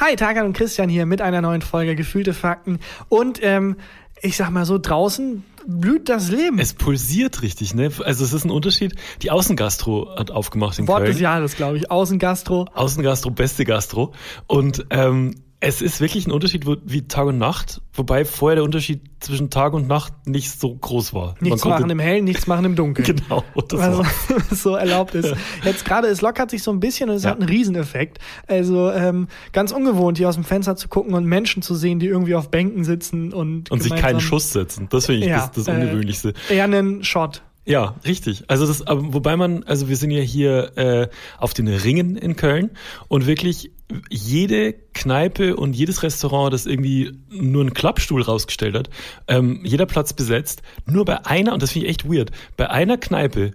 Hi, Tagan und Christian hier mit einer neuen Folge Gefühlte Fakten. Und ähm, ich sag mal so, draußen blüht das Leben. Es pulsiert richtig, ne? Also es ist ein Unterschied. Die Außengastro hat aufgemacht in Wort Köln. des Jahres, glaube ich. Außengastro. Außengastro, beste Gastro. Und ähm, es ist wirklich ein Unterschied wie Tag und Nacht, wobei vorher der Unterschied zwischen Tag und Nacht nicht so groß war. Nichts machen im Hellen, nichts machen im Dunkeln. Genau, Also, was so erlaubt ist. Jetzt gerade, es lockert sich so ein bisschen und es Ja. hat einen Rieseneffekt. Also ähm, ganz ungewohnt, hier aus dem Fenster zu gucken und Menschen zu sehen, die irgendwie auf Bänken sitzen und, Und sich keinen Schuss setzen. Das finde ich Ja, das, das äh, Ungewöhnlichste. Eher einen Shot. Ja, richtig. Also das, wobei man, also wir sind ja hier äh, auf den Ringen in Köln und wirklich jede Kneipe und jedes Restaurant, das irgendwie nur einen Klappstuhl rausgestellt hat, ähm, jeder Platz besetzt, nur bei einer, und das finde ich echt weird, bei einer Kneipe,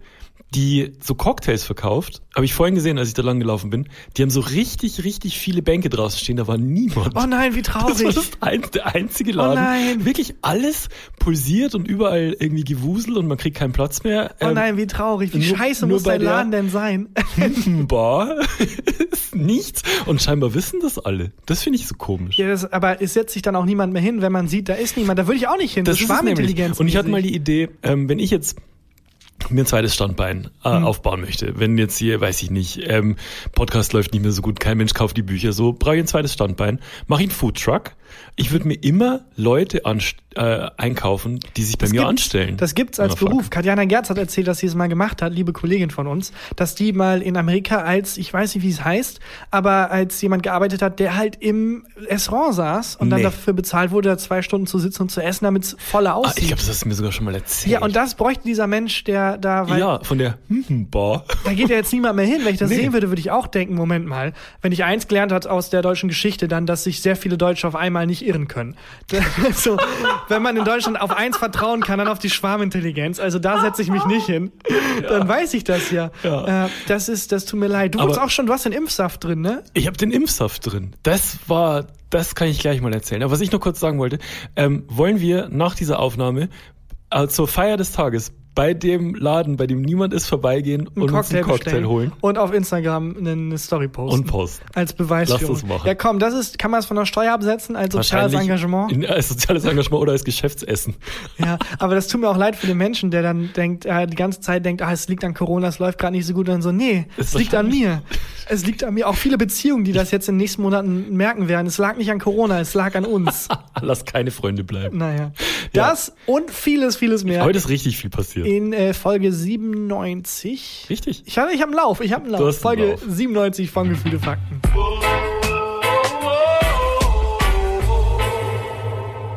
die so Cocktails verkauft, habe ich vorhin gesehen, als ich da lang gelaufen bin, die haben so richtig, richtig viele Bänke draußen stehen, da war niemand. Oh nein, wie Das war traurig. das ein, der einzige Oh Laden. nein. Wirklich alles pulsiert und überall irgendwie gewusel und man kriegt keinen Platz mehr. Oh Ähm, nein, wie traurig. Wie nur- scheiße nur muss dein Laden denn sein? Bar ist nichts. Und scheinbar wissen das alle. Das finde ich so komisch. ja, das, aber es setzt sich dann auch niemand mehr hin, wenn man sieht, da ist niemand. Da würde ich auch nicht hin. das ist es nämlich. Schwarmintelligenz. Und ich hatte mal die Idee, ähm, wenn ich jetzt mir ein zweites Standbein äh, Mhm. aufbauen möchte, wenn jetzt hier, weiß ich nicht, ähm, Podcast läuft nicht mehr so gut, kein Mensch kauft die Bücher, so brauche ich ein zweites Standbein, mache ich einen Foodtruck. Ich würde mir immer Leute anst äh, einkaufen, die sich bei Das mir gibt's- anstellen. Das gibt's als Ah. Beruf. Katjana Gerz hat erzählt, dass sie es mal gemacht hat, liebe Kollegin von uns, dass die mal in Amerika als, ich weiß nicht, wie es heißt, aber als jemand gearbeitet hat, der halt im Restaurant saß und dann Nee. dafür bezahlt wurde, zwei Stunden zu sitzen und zu essen, damit es voller Ah, aussieht. ich glaube, das hast du mir sogar schon mal erzählt. ja, und das bräuchte dieser Mensch, der da, weil ja, von der Bar. da geht ja jetzt niemand mehr hin. Wenn ich das Nee. sehen würde, würde ich auch denken, Moment mal, wenn ich eins gelernt hat aus der deutschen Geschichte, dann, dass sich sehr viele Deutsche auf einmal nicht irren können. so, wenn man in Deutschland auf eins vertrauen kann, dann auf die Schwarmintelligenz. Also da setze ich mich nicht hin. Dann weiß ich das ja. Ja. Äh, das ist, das tut mir leid. Du hast auch schon, du hast den Impfsaft drin, ne? Ich habe den Impfsaft drin. Das war, das kann ich gleich mal erzählen. Aber was ich noch kurz sagen wollte, ähm, wollen wir nach dieser Aufnahme äh, zur Feier des Tages bei dem Laden, bei dem niemand ist, vorbeigehen und uns einen Cocktail bestellen holen und auf Instagram eine Story posten. und posten. Als Beweisführung. Lass das machen. Ja, komm, das ist, kann man es von der Steuer absetzen als soziales Engagement? In, als soziales Engagement oder als Geschäftsessen. Ja, aber das tut mir auch leid für den Menschen, der dann denkt, äh, die ganze Zeit denkt, ah, es liegt an Corona, es läuft gerade nicht so gut. Und dann so, nee, es liegt an mir. Es liegt an mir. Auch viele Beziehungen, die das jetzt in den nächsten Monaten merken werden. Es lag nicht an Corona, es lag an uns. Lass keine Freunde bleiben. naja. Ja. Das und vieles, vieles mehr Heute ist richtig viel passiert. In äh, Folge 97. Richtig. Ich habe ich hab einen Lauf, ich habe einen Du Lauf. hast einen Folge Lauf. 97 von Gefühle Fakten.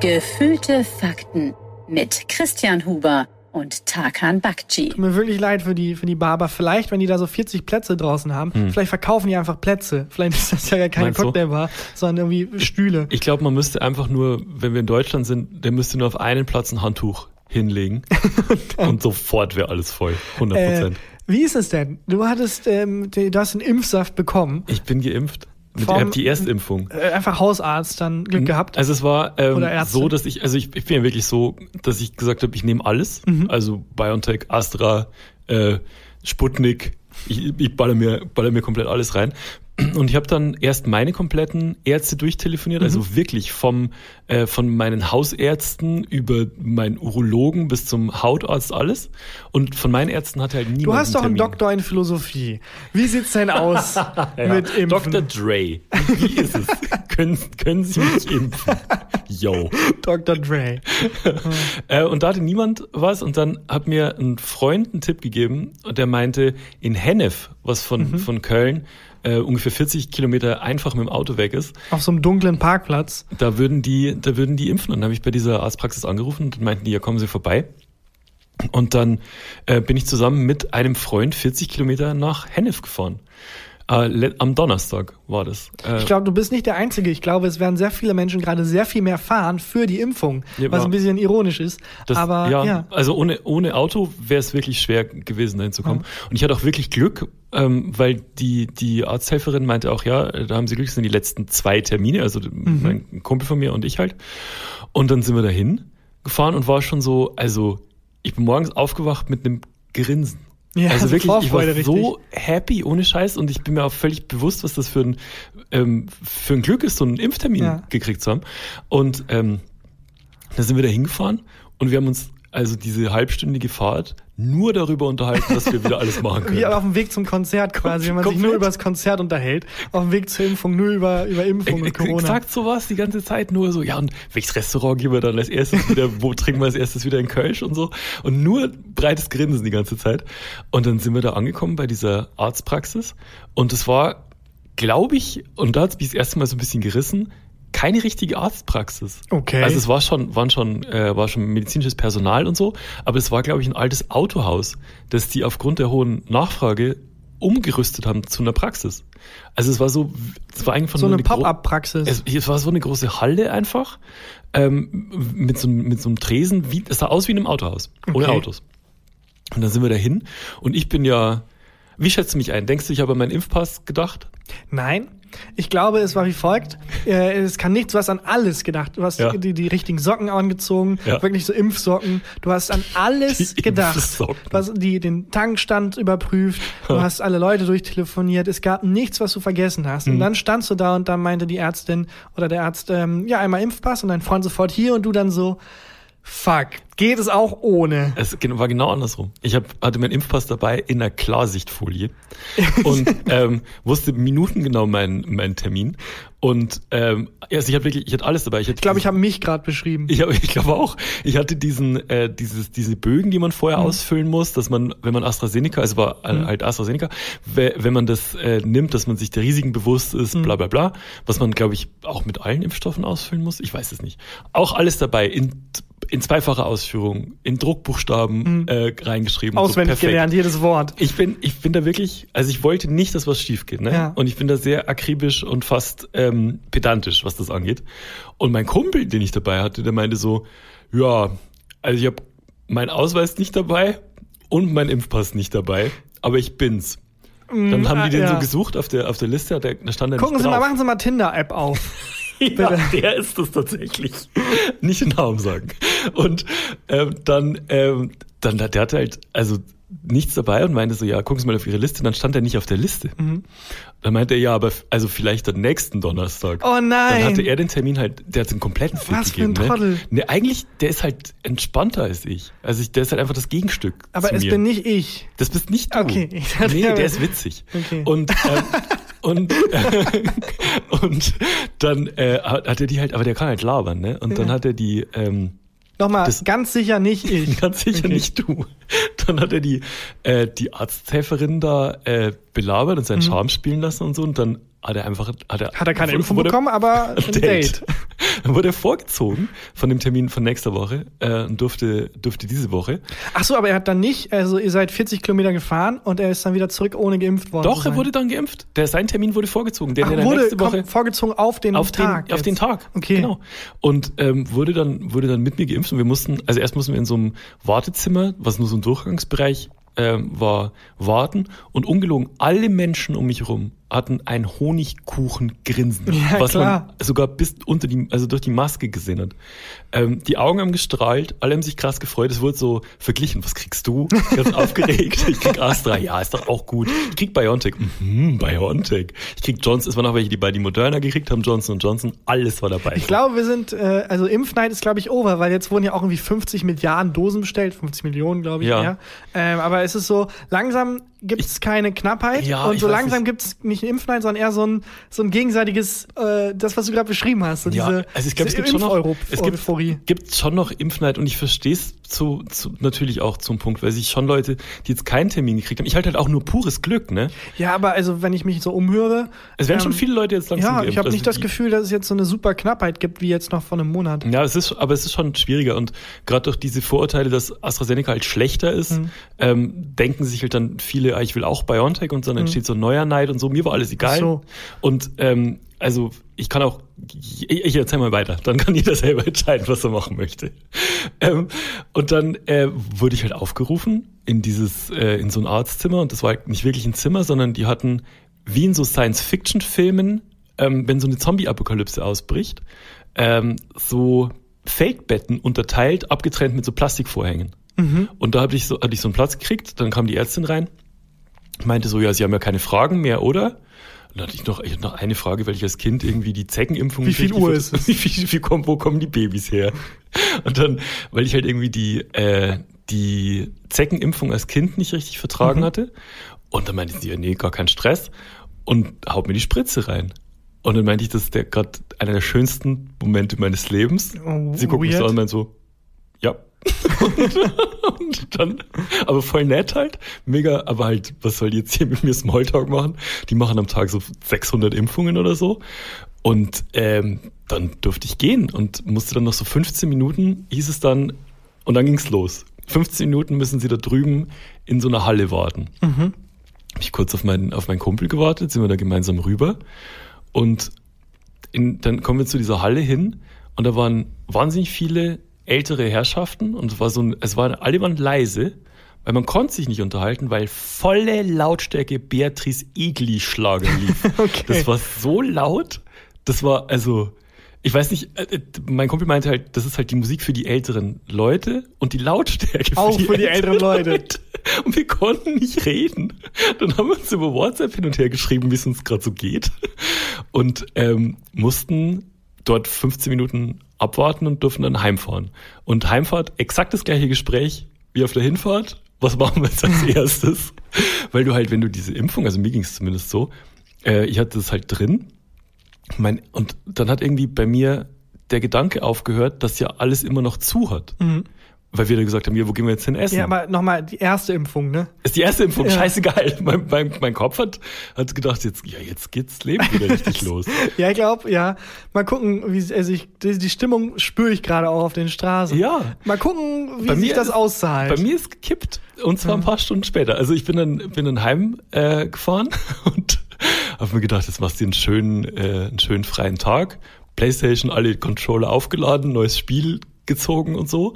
Gefühlte Fakten mit Christian Huber und Tarkan Bakci. Tut mir wirklich leid für die, für die Barber. Vielleicht, wenn die da so 40 Plätze draußen haben, vielleicht verkaufen die einfach Plätze. Vielleicht ist das ja gar keine Hm. Meinst? Cocktailbar, sondern irgendwie Stühle. Ich glaube, man müsste einfach nur, wenn wir in Deutschland sind, der müsste nur auf einen Platz ein Handtuch hinlegen und sofort wäre alles voll. 100 Äh, Prozent. wie ist es denn? Du hattest, ähm, du hast einen Impfsaft bekommen. ich bin geimpft. Mit, ich habe die Erstimpfung. Äh, einfach Hausarzt dann Glück gehabt. Also es war ähm, so, dass ich, also ich, ich bin ja wirklich so, dass ich gesagt habe, ich nehme alles. Mhm. Also BioNTech, Astra, äh, Sputnik, ich, ich baller mir, baller mir komplett alles rein. Und ich habe dann erst meine kompletten Ärzte durchtelefoniert, Mhm. also wirklich vom äh, von meinen Hausärzten über meinen Urologen bis zum Hautarzt alles. Und von meinen Ärzten hatte halt niemand du hast doch einen. Doktor in Philosophie. Wie sieht's denn aus Ja. mit Impfen? Dr. Dre. Wie ist es? können, können Sie mich impfen? Yo. Dr. Dre. Äh, und da hatte niemand was und dann hat mir ein Freund einen Tipp gegeben und der meinte, in Hennef, was von, Mhm. von Köln äh, ungefähr 40 Kilometer einfach mit dem Auto weg ist, Auf so einem dunklen Parkplatz. da würden die, da würden die impfen. Und dann habe ich bei dieser Arztpraxis angerufen und dann meinten die, ja, kommen Sie vorbei. Und dann äh, bin ich zusammen mit einem Freund 40 Kilometer nach Hennef gefahren. Äh, am Donnerstag war das. Äh, Ich glaube, du bist nicht der Einzige. Ich glaube, es werden sehr viele Menschen gerade sehr viel mehr fahren für die Impfung, Ja, was ein bisschen ironisch ist. Das, aber ja, ja. also ohne, ohne Auto wäre es wirklich schwer gewesen, dahin zu kommen. Und ich hatte auch wirklich Glück, ähm, weil die, die Arzthelferin meinte auch, ja, da haben sie Glück, das sind die letzten zwei Termine, also Mhm. mein Kumpel von mir und ich halt. Und dann sind wir dahin gefahren und war schon so, also ich bin morgens aufgewacht mit einem Grinsen. Ja, also wirklich, ich war Vorfreude, so happy ohne Scheiß und ich bin mir auch völlig bewusst, was das für ein, ähm, für ein Glück ist, so einen Impftermin Ja. gekriegt zu haben. Und ähm, da sind wir da hingefahren und wir haben uns also diese halbstündige Fahrt nur darüber unterhalten, dass wir wieder alles machen können. Wie auf dem Weg zum Konzert quasi, wenn man sich nur Komplett. über das Konzert unterhält. Auf dem Weg zur Impfung nur über, über Impfung und Ex- Corona. Exakt so war es die ganze Zeit, nur so, ja, und welches Restaurant gehen wir dann als erstes wieder, wo trinken wir als erstes wieder in Kölsch und so. Und nur breites Grinsen die ganze Zeit. Und dann sind wir da angekommen bei dieser Arztpraxis. Und es war, glaube ich, und da hat es mich das erste Mal so ein bisschen gerissen, keine richtige Arztpraxis. Okay. Also es war schon, waren schon, äh, war schon medizinisches Personal und so, aber es war, glaube ich, ein altes Autohaus, das die aufgrund der hohen Nachfrage umgerüstet haben zu einer Praxis. Also es war so, es war einfach so nur eine gro- Pop-up-Praxis. es, es war so eine große Halle einfach ähm, mit, so, einem- mit so einem Tresen. Wie, es sah aus wie in einem Autohaus, ohne Okay. Autos. Und dann sind wir dahin und ich bin ja, wie schätzt du mich ein? Denkst du, ich habe an meinen Impfpass gedacht? Nein. Ich glaube, es war wie folgt. Äh, es kann nichts, du hast an alles gedacht. Du hast Ja. die, die richtigen Socken angezogen, Ja. wirklich so Impfsocken. Du hast an alles Die gedacht. Impfsocken. Du hast die, den Tankstand überprüft, du hast alle Leute durchtelefoniert. Es gab nichts, was du vergessen hast. Mhm. Und dann standst du da und dann meinte die Ärztin oder der Arzt, ähm, ja, einmal Impfpass und dein Freund sofort hier und du dann so, fuck, geht es auch ohne? Es war genau andersrum. Ich hab, hatte meinen Impfpass dabei in einer Klarsichtfolie und ähm, wusste minutengenau meinen, meinen Termin. Und ähm, also ich hatte wirklich, ich hatte alles dabei. Ich, Ich glaube, ich habe mich gerade beschrieben. Ich, hab- ich glaube auch. Ich hatte diesen, äh, dieses, diese Bögen, die man vorher ausfüllen muss, dass man, wenn man AstraZeneca, also war äh, halt AstraZeneca, we- wenn man das äh, nimmt, dass man sich der Risiken bewusst ist, bla bla bla, was man, glaube ich, auch mit allen Impfstoffen ausfüllen muss. Ich weiß es nicht. Auch alles dabei in, in zweifacher Ausführung, in Druckbuchstaben äh, reingeschrieben. Auswendig so gelernt, jedes Wort. Ich bin, ich bin da wirklich, also ich wollte nicht, dass was schief geht, ne? Ja. Und ich bin da sehr akribisch und fast ähm, pedantisch, was das angeht. Und mein Kumpel, den ich dabei hatte, der meinte so, ja, also ich habe meinen Ausweis nicht dabei und mein Impfpass nicht dabei, aber ich bin's. Dann haben die den ah, ja. so gesucht auf der auf der Liste, da, stand er Gucken Sie mal, machen Sie mal Tinder-App auf. Ja, der ist es tatsächlich. Nicht den Namen sagen. Und ähm, dann, ähm, dann, der hatte halt, also nichts dabei und meinte so, ja, gucken Sie mal auf Ihre Liste. Dann stand er nicht auf der Liste. Dann meinte er, ja, aber also vielleicht am nächsten Donnerstag. Oh nein. Dann hatte er den Termin halt, der hat den kompletten Fick Was für ein gegeben. Trottel. Ne? ne, eigentlich, der ist halt entspannter als ich. Also ich, der ist halt einfach das Gegenstück Aber es mir. bin nicht ich. Das bist nicht du. Okay, ich dachte, nee, der ist witzig. Okay. Und, ähm, und, und dann äh, hat er die halt, aber der kann halt labern, ne? Und dann hat er die, ähm, Nochmal, Das- ganz sicher nicht ich. ganz sicher Okay. nicht du. Dann hat er die, äh, die Arzthelferin da äh, belabert und seinen Charme spielen lassen und so. Und dann hat er einfach, hat er. Hat er keine Impfung wurde- bekommen, aber ein Date. Dann wurde er vorgezogen von dem Termin von nächster Woche äh, und durfte, durfte diese Woche. Ach so, aber er hat dann nicht, also ihr seid 40 Kilometer gefahren und er ist dann wieder zurück, ohne geimpft worden Doch, er wurde dann geimpft. Der, sein Termin wurde vorgezogen. Der Ach, der wurde nächste Woche komm, vorgezogen auf den auf Tag. den, auf den Tag. Okay. Genau. Und ähm, wurde dann wurde dann mit mir geimpft und wir mussten, also erst mussten wir in so einem Wartezimmer, was nur so ein Durchgangsbereich ähm, war, warten und ungelogen alle Menschen um mich herum hatten ein Honigkuchen-Grinsen, Ja, was klar. man sogar bis unter die, also durch die Maske gesehen hat. Ähm, die Augen haben gestrahlt, alle haben sich krass gefreut. Es wurde so verglichen. Was kriegst du? Ganz aufgeregt. Ich krieg Astra. Ja, ist doch auch gut. Ich krieg BioNTech. Mhm, BioNTech. Ich krieg Johnson. Es waren auch welche, die bei die Moderna gekriegt haben. Johnson Johnson. Alles war dabei. Ich glaube, wir sind, äh, also Impfneid ist, glaube ich, over, weil jetzt wurden ja auch irgendwie 50 Milliarden Dosen bestellt, 50 Millionen, glaube ich, Ja. mehr. Ähm, aber es ist so, langsam gibt es keine Knappheit. Ja, und so langsam gibt es nicht ein Impfneid, sondern eher so ein, so ein gegenseitiges, äh, das, was du gerade beschrieben hast, so Ja, diese, also ich glaube, es gibt schon noch, es gibt, gibt schon noch Impfneid und ich verstehe es zu, zu, natürlich auch zum Punkt, weil sich schon Leute, die jetzt keinen Termin gekriegt haben, ich halte halt auch nur pures Glück, ne? Ja, aber also, wenn ich mich so umhöre. Es werden schon ähm, viele Leute jetzt langsam Ja, geimpft. ich habe Also nicht das die- Gefühl, dass es jetzt so eine super Knappheit gibt, wie jetzt noch vor einem Monat. Ja, es ist, aber es ist schon schwieriger und gerade durch diese Vorurteile, dass AstraZeneca halt schlechter ist, Mhm. ähm, denken sich halt dann viele, ah, ich will auch BioNTech und dann entsteht so ein neuer Neid und so. Mir war alles egal. So. Und ähm, also ich kann auch, ich, ich erzähl mal weiter, dann kann jeder selber entscheiden, was er machen möchte. Ähm, und dann äh, wurde ich halt aufgerufen in dieses, äh, in so ein Arztzimmer und das war halt nicht wirklich ein Zimmer, sondern die hatten wie in so Science-Fiction-Filmen, ähm, wenn so eine Zombie-Apokalypse ausbricht, ähm, so Feldbetten unterteilt, abgetrennt mit so Plastikvorhängen. Und da hatte ich, so, hatte ich so einen Platz gekriegt, dann kam die Ärztin rein, meinte so, ja, Sie haben ja keine Fragen mehr, oder? Und dann hatte ich noch, ich hatte noch eine Frage, weil ich als Kind irgendwie die Zeckenimpfung... Wie viel Uhr ist es? Wie, viel- wie, kommen, wo kommen die Babys her? Und dann, weil ich halt irgendwie die, äh, die Zeckenimpfung als Kind nicht richtig vertragen hatte. Und dann meinte sie, ja, nee, gar kein Stress. Und haut mir die Spritze rein. Und dann meinte ich, das ist der gerade einer der schönsten Momente meines Lebens. Oh, sie guckt mich so weird. an und meint so. Und, und dann, aber voll nett halt, mega, aber halt, was soll die jetzt hier mit mir Smalltalk machen? Die machen am Tag so 600 Impfungen oder so. Und ähm, dann durfte ich gehen und musste dann noch so 15 Minuten, hieß es dann, und dann ging's los. 15 Minuten müssen sie da drüben in so einer Halle warten. Hab ich kurz auf meinen, auf meinen Kumpel gewartet, sind wir da gemeinsam rüber. Und in, dann kommen wir zu dieser Halle hin und da waren wahnsinnig viele ältere Herrschaften und es war so ein, es waren, alle waren leise, weil man konnte sich nicht unterhalten, weil volle Lautstärke Beatrice Egli Schlager lief. Okay. Das war so laut, das war also, ich weiß nicht, äh, äh, mein Kumpel meinte halt, das ist halt die Musik für die älteren Leute und die Lautstärke Auch für die älteren Leute. Und wir konnten nicht reden. Dann haben wir uns über WhatsApp hin und her geschrieben, wie es uns gerade so geht. Und ähm, mussten dort 15 Minuten abwarten und durften dann heimfahren. Und Heimfahrt, exakt das gleiche Gespräch wie auf der Hinfahrt. Was machen wir jetzt als erstes? Weil du halt, wenn du diese Impfung, also mir ging es zumindest so, äh, ich hatte das halt drin. Mein, und dann hat irgendwie bei mir der Gedanke aufgehört, dass ja alles immer noch zu hat. Weil wir dann gesagt haben, ja, wo gehen wir jetzt hin essen? Ja, aber nochmal die erste Impfung, ne? ist die erste Impfung, Ja. scheißegal. Mein, mein, mein Kopf hat, hat gedacht, jetzt, ja, jetzt geht's Leben wieder richtig los. Ja, ich glaube, ja. Mal gucken, wie also ich, die, die Stimmung spüre ich gerade auch auf den Straßen. Ja. Mal gucken, wie Bei sich das ist- auszahlt. Bei mir ist gekippt und zwar ein paar Stunden später. Also ich bin dann, bin dann heim äh, gefahren und habe mir gedacht, jetzt machst du einen schönen, äh, einen schönen freien Tag. Playstation, alle Controller aufgeladen, neues Spiel gezogen und so.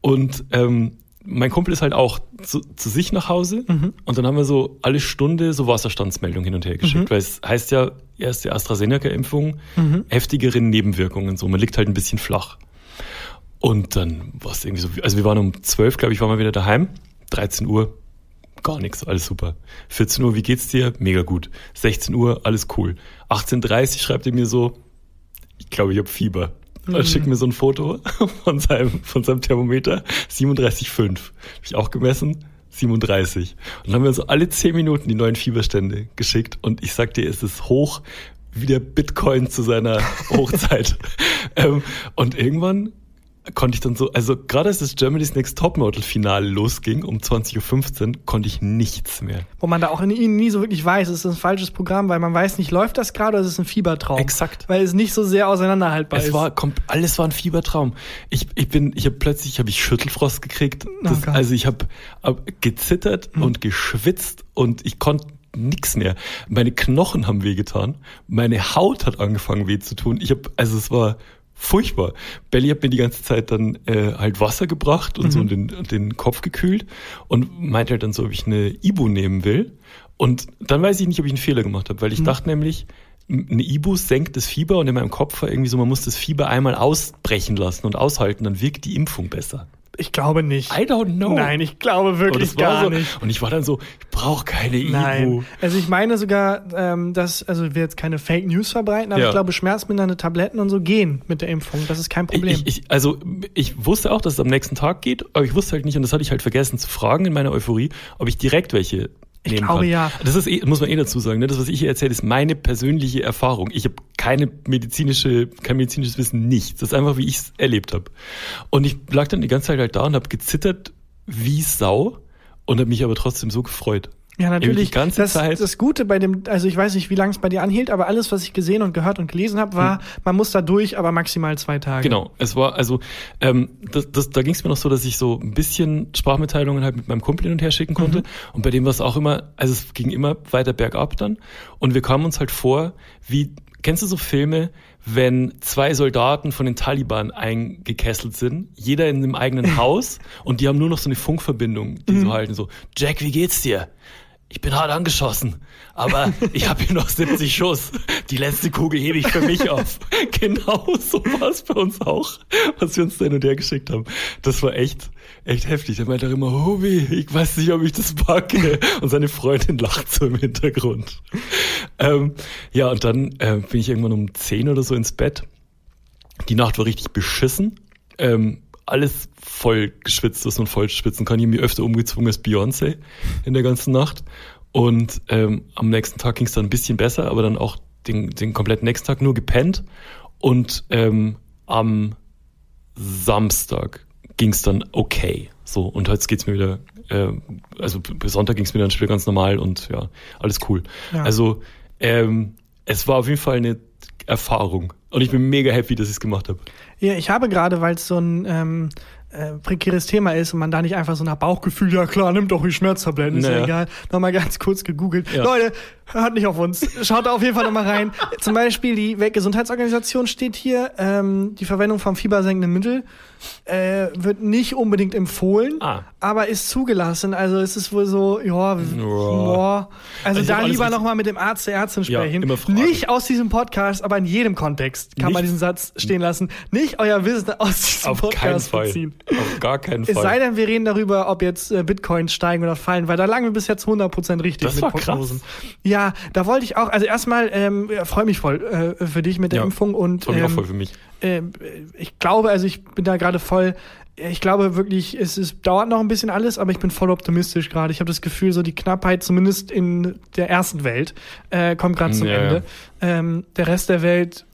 Und ähm, mein Kumpel ist halt auch zu, zu sich nach Hause und dann haben wir so alle Stunde so Wasserstandsmeldung hin und her geschickt, weil es heißt ja, erste AstraZeneca-Impfung, heftigere Nebenwirkungen, so man liegt halt ein bisschen flach. Und dann war es irgendwie so, also wir waren um 12, glaube ich, waren wir wieder daheim. 13 Uhr, gar nichts, alles super. 14 Uhr, wie geht's dir? Mega gut. 16 Uhr, alles cool. 18.30 schreibt er mir so, ich glaube, ich habe Fieber. Er schickt mir so ein Foto von seinem, von seinem Thermometer, 37,5. Hab ich auch gemessen, 37. Und dann haben wir uns alle 10 Minuten die neuen Fieberstände geschickt und ich sag dir, es ist hoch wie der Bitcoin zu seiner Hochzeit. ähm, und irgendwann konnte ich dann so, also gerade als das Germany's Next Topmodel Finale losging um 20.15 Uhr, konnte ich nichts mehr. Wo man da auch nie, nie so wirklich weiß, ist das ein falsches Programm, weil man weiß nicht, läuft das gerade oder ist es ein Fiebertraum? Exakt. Weil es nicht so sehr auseinanderhaltbar Es ist. war kom- alles war ein Fiebertraum. Ich, ich bin, ich habe plötzlich habe ich Schüttelfrost gekriegt. Das, Oh also ich habe hab gezittert und geschwitzt und ich konnte nix mehr. Meine Knochen haben wehgetan. Meine Haut hat angefangen weh zu tun. Ich habe, also es war furchtbar. Belly hat mir die ganze Zeit dann äh, halt Wasser gebracht und so den, den Kopf gekühlt und meinte halt dann so, ob ich eine Ibu nehmen will. Und dann weiß ich nicht, ob ich einen Fehler gemacht habe, weil ich dachte nämlich, eine Ibu senkt das Fieber und in meinem Kopf war irgendwie so, man muss das Fieber einmal ausbrechen lassen und aushalten, dann wirkt die Impfung besser. Ich glaube nicht. I don't know. Nein, ich glaube wirklich gar so, nicht. Und ich war dann so, ich brauche keine Ibu. Nein. Also ich meine sogar, ähm, dass, also will jetzt keine Fake News verbreiten, aber Ja. ich glaube, schmerzmindernde Tabletten und so gehen mit der Impfung. Das ist kein Problem. Ich, ich, also ich wusste auch, dass es am nächsten Tag geht, aber ich wusste halt nicht, und das hatte ich halt vergessen zu fragen in meiner Euphorie, ob ich direkt welche Ich glaube, kann. ja. Das ist eh, muss man eh dazu sagen, ne? das, was ich hier erzähle, ist meine persönliche Erfahrung. Ich habe keine medizinische, kein medizinisches Wissen, nichts. Das ist einfach, wie ich es erlebt habe. Und ich lag dann die ganze Zeit halt da und habe gezittert wie Sau und habe mich aber trotzdem so gefreut. Ja, natürlich. Die ganze das, Zeit. das Gute bei dem, also ich weiß nicht, wie lange es bei dir anhielt, aber alles, was ich gesehen und gehört und gelesen habe, war, man muss da durch, aber maximal zwei Tage. Hm. Genau, es war also, ähm, das, das, da ging es mir noch so, dass ich so ein bisschen Sprachmitteilungen halt mit meinem Kumpel hin und her schicken konnte. Und bei dem war es auch immer, also es ging immer weiter bergab dann. Und wir kamen uns halt vor, wie, kennst du so Filme, wenn zwei Soldaten von den Taliban eingekesselt sind, jeder in einem eigenen Haus und die haben nur noch so eine Funkverbindung, die so halten, so, Jack, wie geht's dir? Ich bin hart angeschossen, aber ich habe hier noch 70 Schuss. Die letzte Kugel hebe ich für mich auf. Genau so war es bei uns auch, was wir uns da hin und her geschickt haben. Das war echt, echt heftig. Der meinte auch immer, Hobi, ich weiß nicht, ob ich das packe. Und seine Freundin lacht so im Hintergrund. Ähm, ja, und dann äh, bin ich irgendwann um 10 oder so ins Bett. Die Nacht war richtig beschissen. Ähm, alles voll geschwitzt, was man voll schwitzen kann. Ich habe mich öfter umgezwungen als Beyoncé in der ganzen Nacht. Und ähm, am nächsten Tag ging es dann ein bisschen besser, aber dann auch den, den kompletten nächsten Tag nur gepennt. Und ähm, am Samstag ging es dann okay. So, und jetzt geht's mir wieder, äh, also bis Sonntag ging es mir dann Spiel ganz normal und ja, alles cool. Ja. Also ähm, es war auf jeden Fall eine Erfahrung. Und ich bin mega happy, dass ich es gemacht habe. Ja, ich habe gerade, weil es so ein ähm, äh, prekäres Thema ist und man da nicht einfach so nach Bauchgefühl, ja klar, nimm doch die Schmerztabletten, ist ja Naja. egal, nochmal ganz kurz gegoogelt. Ja. Leute, hört nicht auf uns. Schaut da auf jeden Fall nochmal rein. Zum Beispiel die Weltgesundheitsorganisation steht hier, ähm, die Verwendung von fiebersenkenden Mittel äh, wird nicht unbedingt empfohlen, Ah. aber ist zugelassen. Also es ist wohl so, ja, boah. Also Also ich da lieber nochmal mit dem Arzt der Ärztin Ja, sprechen. fragen. nicht aus diesem Podcast, aber in jedem Kontext kann man Nicht- diesen Satz stehen lassen. Nicht euer Wissen aus diesem Auf keinen Podcast Fall. beziehen. Auf gar keinen Es Fall. sei denn, wir reden darüber, ob jetzt äh, Bitcoins steigen oder fallen, weil da lagen wir bis jetzt 100% richtig Das mit war krass. Prognosen. Ja, da wollte ich auch, also erstmal ähm, ja, freue mich voll äh, für dich mit der Ja, Impfung und Freut mich auch ähm, voll für mich. ähm, ich glaube, also ich bin da gerade voll, ich glaube wirklich, es ist, dauert noch ein bisschen alles, aber ich bin voll optimistisch gerade. Ich habe das Gefühl, so die Knappheit, zumindest in der ersten Welt, äh, kommt gerade zum Ja, ja. Ende. Ähm, der Rest der Welt,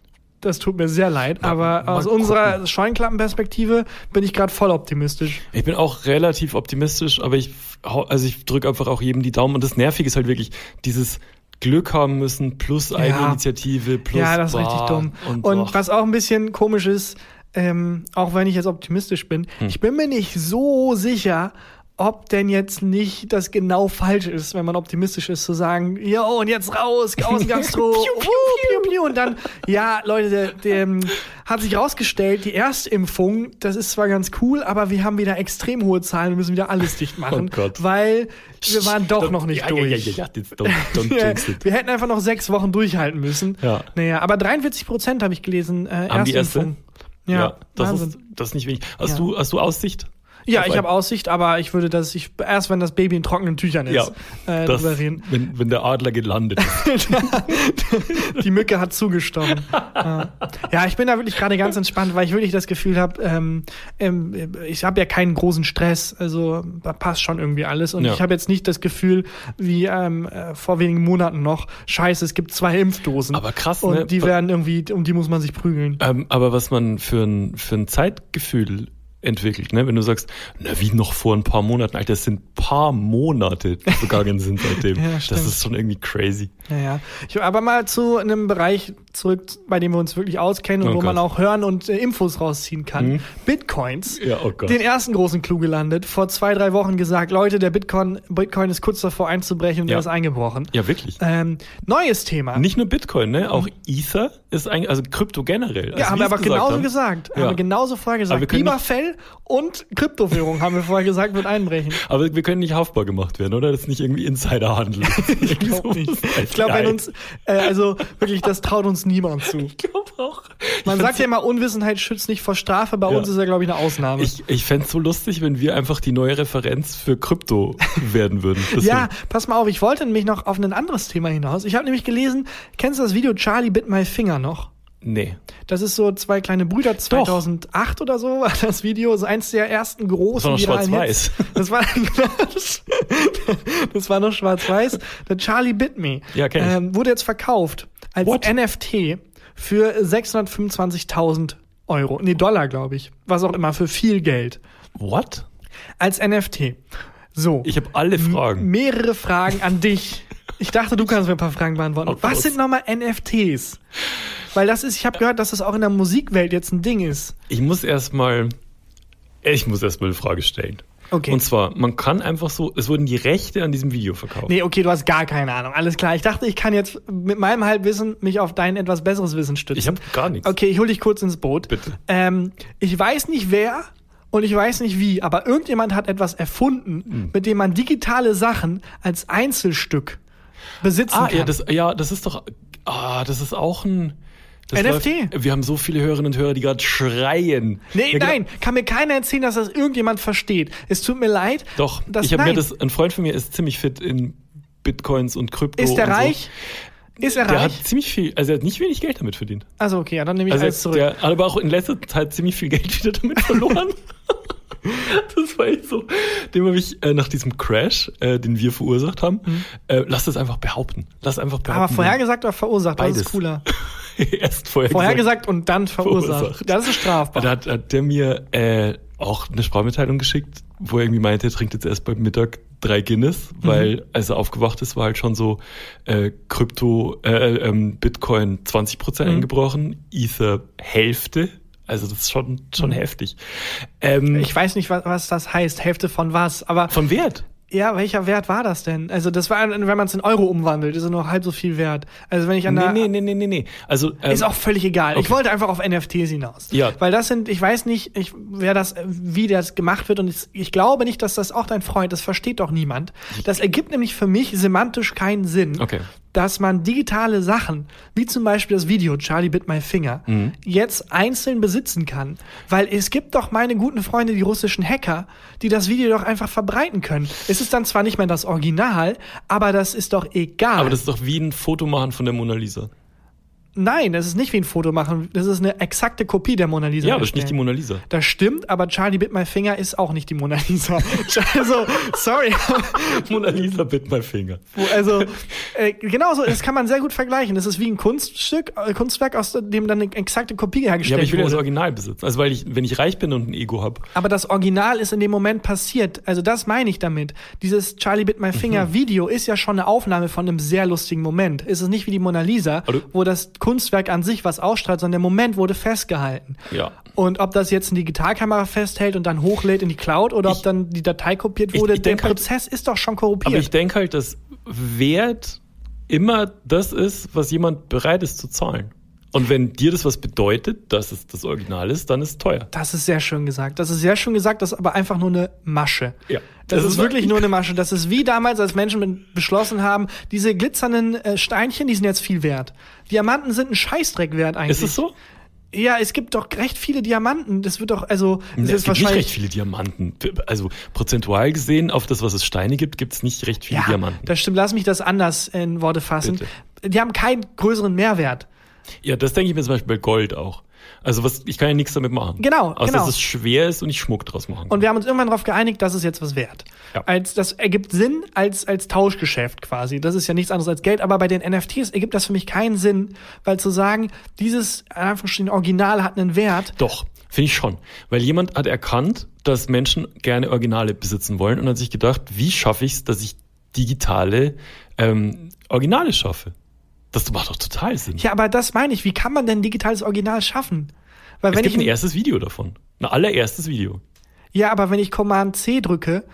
das tut mir sehr leid, Mal- aber mal aus gucken. unserer Scheunklampenperspektive bin ich gerade voll optimistisch. Ich bin auch relativ optimistisch, aber ich, also ich drücke einfach auch jedem die Daumen. Und das Nervige ist halt wirklich dieses Glück haben müssen plus Eigeninitiative plus ja, das ist richtig dumm. Und, Und, was auch ein bisschen komisch ist, ähm, auch wenn ich jetzt optimistisch bin, Hm. ich bin mir nicht so sicher, ob denn jetzt nicht das genau falsch ist, wenn man optimistisch ist, zu sagen, jo, und jetzt raus, Außengastro, piu, piu, piu, piu, und dann, ja, Leute, der, der ähm, hat sich rausgestellt, die Erstimpfung, das ist zwar ganz cool, aber wir haben wieder extrem hohe Zahlen und müssen wieder alles dicht machen, Oh Gott. weil wir waren doch noch nicht ja, durch. Ja, ja, ja, ja, don't, don't Ja, wir hätten einfach noch sechs Wochen durchhalten müssen. Ja. Naja, aber 43 Prozent habe ich gelesen. Äh, Haben die erste? Erstimpfung. Ja, das Wahnsinn. ist, das ist nicht wenig. Hast Ja. du, hast du Aussicht? Ja, ich habe Aussicht, aber ich würde das, ich, erst wenn das Baby in trockenen Tüchern ist, Ja, äh, das, drüber reden. wenn, wenn der Adler gelandet ist. Die Mücke hat zugestochen. ja. ja, ich bin da wirklich gerade ganz entspannt, weil ich wirklich das Gefühl habe, ähm, ähm, ich habe ja keinen großen Stress, also da passt schon irgendwie alles. Und Ja. ich habe jetzt nicht das Gefühl, wie ähm, äh, vor wenigen Monaten noch, scheiße, es gibt zwei Impfdosen. Aber krass, Und ne? die werden irgendwie, um die muss man sich prügeln. Ähm, aber was man für ein, für ein Zeitgefühl entwickelt, ne? Wenn du sagst, na wie noch vor ein paar Monaten, Alter, das sind paar Monate die vergangen sind seitdem. Ja, das ist schon irgendwie crazy. Ja, ja. Ich, aber mal zu einem Bereich zurück, bei dem wir uns wirklich auskennen und Oh wo man Gott. auch hören und äh, Infos rausziehen kann. Mhm. Bitcoins. Ja, oh Gott. Den ersten großen Clou gelandet, vor zwei, drei Wochen gesagt, Leute, der Bitcoin, Bitcoin ist kurz davor einzubrechen und Ja. der ist eingebrochen. Ja, wirklich. Ähm, neues Thema. Nicht nur Bitcoin, ne? Auch Ether ist eigentlich, also Krypto generell. ja, Also haben wie wir aber genauso haben. gesagt. Ja. Haben wir genauso vorher gesagt. Biberfell und Kryptowährung haben wir vorher gesagt, wird einbrechen. Aber wir können nicht haftbar gemacht werden, oder? Das ist nicht irgendwie Insiderhandel. Ich glaube nicht. Ich glaube, wenn uns, äh, also wirklich, das traut uns niemand zu. Ich glaube auch. Man Ich sagt ja immer, Unwissenheit schützt nicht vor Strafe. Bei Ja. uns ist ja, glaube ich, eine Ausnahme. Ich, ich fände so lustig, wenn wir einfach die neue Referenz für Krypto werden würden. Deswegen- Ja, pass mal auf, ich wollte nämlich noch auf ein anderes Thema hinaus. Ich habe nämlich gelesen, kennst du das Video Charlie Bit My Finger noch? Nee. Das ist so zwei kleine Brüder, 2008 oder so war das Video. Das ist eins der ersten großen Das war noch schwarz-weiß. Das war, das war noch schwarz-weiß. Der Charlie Bit Me Ja, kenn ich. ähm, wurde jetzt verkauft als What? NFT für 625.000 Euro. Nee, Dollar, glaube ich. Was auch immer, für viel Geld. What? Als NFT. So. Ich habe alle Fragen. mehrere Fragen an dich. Ich dachte, du kannst mir ein paar Fragen beantworten. Auf Was sind nochmal NFTs? Weil das ist, ich habe gehört, dass das auch in der Musikwelt jetzt ein Ding ist. Ich muss erstmal, ich muss erstmal eine Frage stellen. Okay. Und zwar, man kann einfach so, es wurden die Rechte an diesem Video verkauft. Nee, okay, du hast gar keine Ahnung. Alles klar. Ich dachte, ich kann jetzt mit meinem Halbwissen mich auf dein etwas besseres Wissen stützen. Ich habe gar nichts. Okay, ich hol dich kurz ins Boot. Bitte. Ähm, ich weiß nicht wer und ich weiß nicht wie, aber irgendjemand hat etwas erfunden, Hm. mit dem man digitale Sachen als Einzelstück besitzen Ah, kann. ja, das, ja, das ist doch, ah, das ist auch ein, das NFT. Läuft, wir haben so viele Hörerinnen und Hörer, die gerade schreien. Nee, Ja, genau. nein, kann mir keiner erzählen, dass das irgendjemand versteht. Es tut mir leid. Doch, das, ich habe mir das, ein Freund von mir ist ziemlich fit in Bitcoins und Krypto. Ist der reich? Ist er So. Der hat reich? ziemlich viel, also er hat nicht wenig Geld damit verdient. Also okay, ja, dann nehme ich Also alles zurück. der hat aber auch in letzter Zeit ziemlich viel Geld wieder damit verloren. das war echt so. Dem habe ich äh, nach diesem Crash, äh, den wir verursacht haben, äh, lass das einfach behaupten. Lass einfach behaupten. Mhm. Aber vorhergesagt oder verursacht? Das Beides. ist cooler. Erst vorher, Vorhergesagt und dann verursacht. Verursacht. Das ist strafbar. Da hat, hat der mir äh, auch eine Sprachmitteilung geschickt, wo er irgendwie meinte, er trinkt jetzt erst beim Mittag drei Guinness, Mhm. weil als er aufgewacht ist, war halt schon so äh, Krypto, äh, ähm, Bitcoin 20 Prozent Mhm. eingebrochen, Ether Hälfte. Also das ist schon schon heftig. Ähm, Mhm. Ich weiß nicht, was, was das heißt. Hälfte von was. Aber von Wert. ja, welcher Wert war das denn? Also das war, wenn man es in Euro umwandelt, ist es nur halb so viel wert. Also wenn ich an Nee, der, nee, nee, nee, nee, nee. Also ähm, Ist auch völlig egal. Ich okay. wollte einfach auf NFTs hinaus. Ja. Weil das sind, ich weiß nicht, ich, wer das, wie das gemacht wird und ich, ich glaube nicht, dass das auch dein Freund, das versteht doch niemand. Das ergibt nämlich für mich semantisch keinen Sinn. Okay. Dass man digitale Sachen, wie zum Beispiel das Video Charlie Bit My Finger, Mhm. jetzt einzeln besitzen kann. Weil es gibt doch meine guten Freunde, die russischen Hacker, die das Video doch einfach verbreiten können. Es ist dann zwar nicht mehr das Original, aber das ist doch egal. aber das ist doch wie ein Foto machen von der Mona Lisa. Nein, das ist nicht wie ein Foto machen. Das ist eine exakte Kopie der Mona Lisa. Ja, das ist nicht die. Mona Lisa. Das stimmt, aber Charlie Bit My Finger ist auch nicht die Mona Lisa. also, sorry. Mona Lisa bit my finger. Also, äh, genau so, das kann man sehr gut vergleichen. Das ist wie ein Kunststück, äh, Kunstwerk, aus dem dann eine exakte Kopie Ja, hergestellt aber ich will das wurde. Original besitzen. Also weil ich, wenn ich reich bin und ein Ego habe. Aber das Original ist in dem Moment passiert. Also das meine ich damit. Dieses Charlie Bit My Mhm. Finger Video ist ja schon eine Aufnahme von einem sehr lustigen Moment. Es ist nicht wie die Mona Lisa, du- wo das Kunstwerk an sich was ausstrahlt, sondern der Moment wurde festgehalten. Ja. Und ob das jetzt eine Digitalkamera festhält und dann hochlädt in die Cloud oder ob Ich- dann die Datei kopiert ich- wurde, ich der denk halt- Prozess ist doch schon Aber korrumpiert. ich denke halt, dass Wert immer das ist, was jemand bereit ist zu zahlen. Und wenn dir das was bedeutet, dass es das Original ist, dann ist es teuer. das ist sehr schön gesagt. Das ist sehr schön gesagt, das ist aber einfach nur eine Masche. Ja. Das, Das ist ist wirklich nur eine Masche. Das ist wie damals, als Menschen beschlossen haben, diese glitzernden äh, Steinchen, die sind jetzt viel wert. Diamanten sind ein Scheißdreck wert eigentlich. Ist es so? Ja, es gibt doch recht viele Diamanten. Das wird doch, also, das ist es gibt nicht recht viele Diamanten. Also prozentual gesehen, auf das, was es Steine gibt, gibt es nicht recht viele ja, Diamanten. das stimmt. Lass mich das anders in Worte fassen. Bitte. Die haben keinen größeren Mehrwert. Ja, das denke ich mir zum Beispiel bei Gold auch. Also was, ich kann ja nichts damit machen. Genau, Außer genau. dass es schwer ist und ich Schmuck draus machen kann. Und wir haben uns irgendwann darauf geeinigt, das ist jetzt was wert. Ja. Als, das ergibt Sinn als, als Tauschgeschäft quasi. Das ist ja nichts anderes als Geld. Aber bei den NFTs ergibt das für mich keinen Sinn, weil zu sagen, dieses Anführungsstrichen Original hat einen Wert. Doch, finde ich schon. Weil jemand hat erkannt, dass Menschen gerne Originale besitzen wollen und hat sich gedacht, wie schaffe ich es, dass ich digitale ähm, Originale schaffe? Das macht doch total Sinn. Ja, aber das meine ich. Wie kann man denn digitales Original schaffen? Weil es wenn gibt ich ein erstes Video davon. Ein allererstes Video. ja, aber wenn ich Command C drücke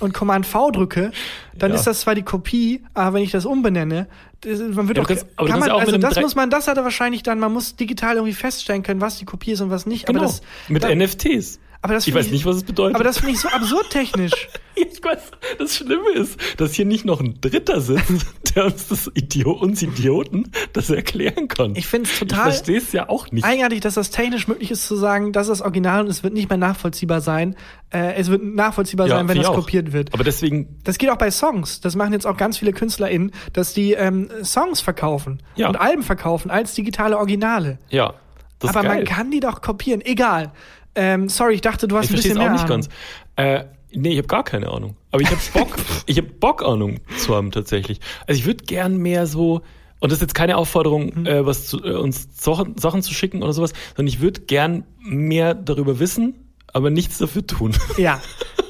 und Command V drücke, dann Ja. ist das zwar die Kopie, aber wenn ich das umbenenne, das, man wird Ja, doch, kannst- aber kann man, auch also das muss man, das hat er wahrscheinlich dann, man muss digital irgendwie feststellen können, was die Kopie ist und was nicht. Genau. Aber das, Mit da- NFTs. Aber das ich weiß nicht, was es bedeutet. Aber das finde ich so absurd technisch. ich weiß, das Schlimme ist, dass hier nicht noch ein Dritter sitzt, der uns das Idio uns Idioten das erklären kann. Ich finde es Ich total verstehe es ja auch nicht. eigenartig, dass das technisch möglich ist zu sagen, das ist das Original und es wird nicht mehr nachvollziehbar sein. Äh, es wird nachvollziehbar Ja, sein, wenn das ich auch. kopiert wird. Aber deswegen, Das geht auch bei Songs. Das machen jetzt auch ganz viele KünstlerInnen, dass die ähm, Songs verkaufen Ja. und Alben verkaufen als digitale Originale. ja, das ist Aber man kann die doch kopieren. Egal. Ähm, sorry, ich dachte, du hast Ich ein bisschen mehr auch nicht Ahnung. ganz. Äh, nee, ich habe gar keine Ahnung. Aber ich habe Bock, ich habe Bock Ahnung zu haben tatsächlich. Also ich würde gern mehr so und das ist jetzt keine Aufforderung, Mhm. äh, was zu, äh, uns Sachen, Sachen zu schicken oder sowas, sondern ich würde gern mehr darüber wissen, aber nichts dafür tun. Ja.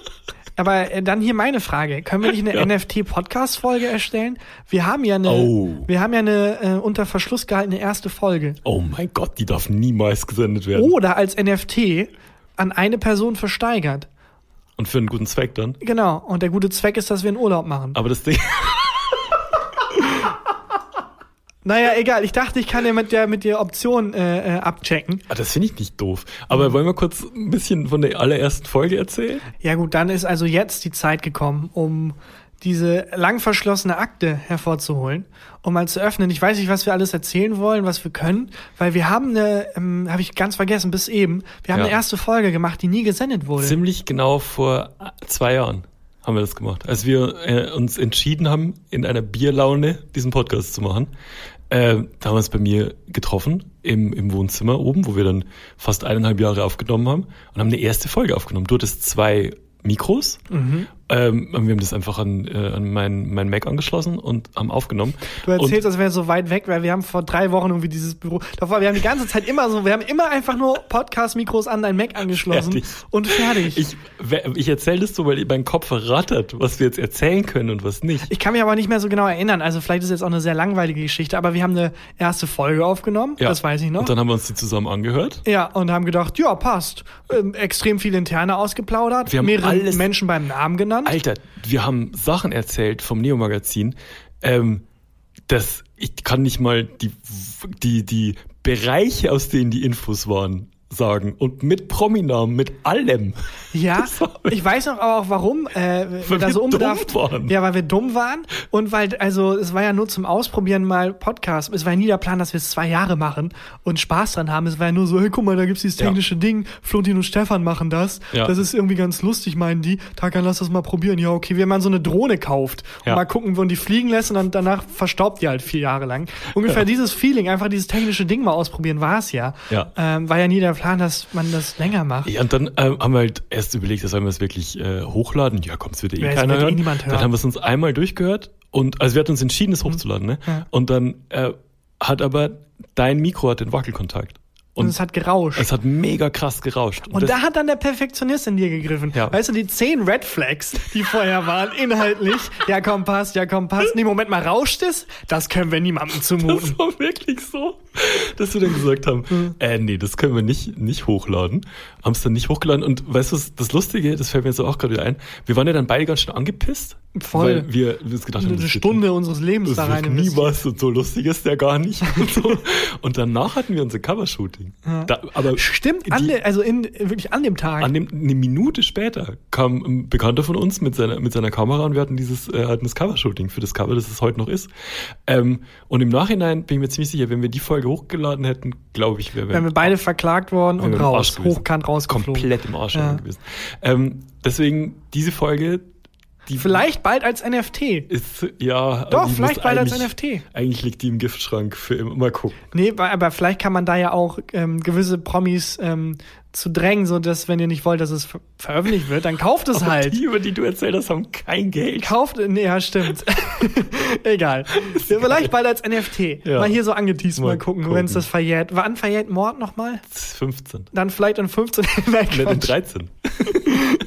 Aber äh, dann hier meine Frage. Können wir nicht eine Ja. NFT-Podcast-Folge erstellen? Wir haben ja eine, Oh. wir haben ja eine äh, unter Verschluss gehaltene erste Folge. Oh mein Gott, die darf niemals gesendet werden. Oder als NFT an eine Person versteigert. Und für einen guten Zweck dann. Genau. Und der gute Zweck ist, dass wir einen Urlaub machen. Aber das Ding. Naja, egal. Ich dachte, ich kann ja mit der, mit der Option äh, äh, abchecken. Ah, das finde ich nicht doof. Aber wollen wir kurz ein bisschen von der allerersten Folge erzählen? Ja gut, dann ist also jetzt die Zeit gekommen, um diese lang verschlossene Akte hervorzuholen, um mal zu öffnen. Ich weiß nicht, was wir alles erzählen wollen, was wir können, weil wir haben eine, ähm, habe ich ganz vergessen bis eben, wir haben Ja. eine erste Folge gemacht, die nie gesendet wurde. Ziemlich genau vor zwei Jahren haben wir das gemacht. Als wir äh, uns entschieden haben, in einer Bierlaune diesen Podcast zu machen, äh, da haben wir uns bei mir getroffen im, im Wohnzimmer oben, wo wir dann fast eineinhalb Jahre aufgenommen haben und haben eine erste Folge aufgenommen. Du hattest zwei Mikros. Mhm. Ähm, wir haben das einfach an, äh, an mein, mein Mac angeschlossen und haben aufgenommen. Du erzählst, als wäre so weit weg, weil wir haben vor drei Wochen irgendwie dieses Büro. Davor, wir haben die ganze Zeit immer so, wir haben immer einfach nur Podcast-Mikros an dein Mac angeschlossen Fertig. und fertig. Ich, ich erzähle das so, weil mein Kopf rattert, was wir jetzt erzählen können und was nicht. Ich kann mich aber nicht mehr so genau erinnern. Also vielleicht ist es jetzt auch eine sehr langweilige Geschichte, aber wir haben eine erste Folge aufgenommen, das weiß ich noch. Und dann haben wir uns die zusammen angehört. ja, und haben gedacht, ja, passt. Ähm, extrem viel interne ausgeplaudert, Wir haben mehrere alles- Menschen beim Namen genannt. Alter, wir haben Sachen erzählt vom Neo-Magazin, ähm, dass ich kann nicht mal die, die, die Bereiche, aus denen die Infos waren, sagen. Und mit Prominamen, mit allem. Ja, ich weiß noch aber auch warum, äh, Weil da wir so unbedarft waren. Ja, weil wir dumm waren und weil, also es war ja nur zum Ausprobieren mal Podcast. Es war ja nie der Plan, dass wir es zwei Jahre machen und Spaß dran haben. Es war ja nur so, hey, guck mal, da gibt's dieses Ja. technische Ding. Florentin und Stefan machen das. Ja. Das ist irgendwie ganz lustig, meinen die. Takan, lass das mal probieren. Ja, okay, wenn man so eine Drohne kauft und Ja. mal gucken, wo die fliegen lässt und dann danach verstaubt die halt vier Jahre lang. Ungefähr dieses Feeling, einfach dieses technische Ding mal ausprobieren, war es ja. Ja. Ähm, war ja nie der Plan, dass man das länger macht. Ja, und dann ähm, haben wir halt erst überlegt, sollen wir es wirklich äh, hochladen? Ja, komm, es wird eh Ja, keiner wird eh hören. hören. Dann haben wir es uns einmal durchgehört und also wir hatten uns entschieden, es hochzuladen, ne? Ja. Und dann äh, hat aber dein Mikro hat den Wackelkontakt. Und Und es hat gerauscht. es hat mega krass gerauscht. Und das, da hat dann der Perfektionist in dir gegriffen. Ja. Weißt du, die zehn Red Flags, die vorher waren, inhaltlich, ja komm, passt, ja komm, passt. Nee, Moment mal, rauscht es? Das können wir niemandem zumuten. Das war wirklich so, dass wir dann gesagt haben, Hm. äh, nee, das können wir nicht, nicht hochladen. Haben es dann nicht hochgeladen. Und weißt du, das Lustige, das fällt mir jetzt auch gerade wieder ein, wir waren ja dann beide ganz schön angepisst. Voll. Weil wir, wir uns gedacht haben, Eine Stunde unseres Lebens da rein nie was und so lustig ist der gar nicht. Und, so. und danach hatten wir unser Covershooting. Da, aber Stimmt, an die, de, also in, wirklich an dem Tag. an dem, eine Minute später kam ein Bekannter von uns mit seiner, mit seiner Kamera und wir hatten dieses, äh, hatten das Covershooting für das Cover, das es heute noch ist. Ähm, und im Nachhinein bin ich mir ziemlich sicher, wenn wir die Folge hochgeladen hätten, glaube ich, wäre wären wir beide verklagt worden wären und wir raus, hochkant rausgeflogen. komplett im Arsch Ja. gewesen. Ähm, deswegen diese Folge, die Vielleicht bald als NFT. ist, ja. Doch, die vielleicht bald als NFT. Eigentlich liegt die im Giftschrank für immer. Mal gucken. Nee, aber aber vielleicht kann man da ja auch ähm, gewisse Promis ähm, zu drängen, so dass wenn ihr nicht wollt, dass es ver veröffentlicht wird, dann kauft es halt. Die, über die du erzählt hast, haben kein Geld. Kauft, nee, ja, stimmt. Egal. Ja, vielleicht bald als NFT. Ja. Mal hier so angeteased, mal, Mal gucken, gucken. wenn es das verjährt. Wann verjährt Mord nochmal? 15. Dann vielleicht in 15. Nein, in Quatsch. 13.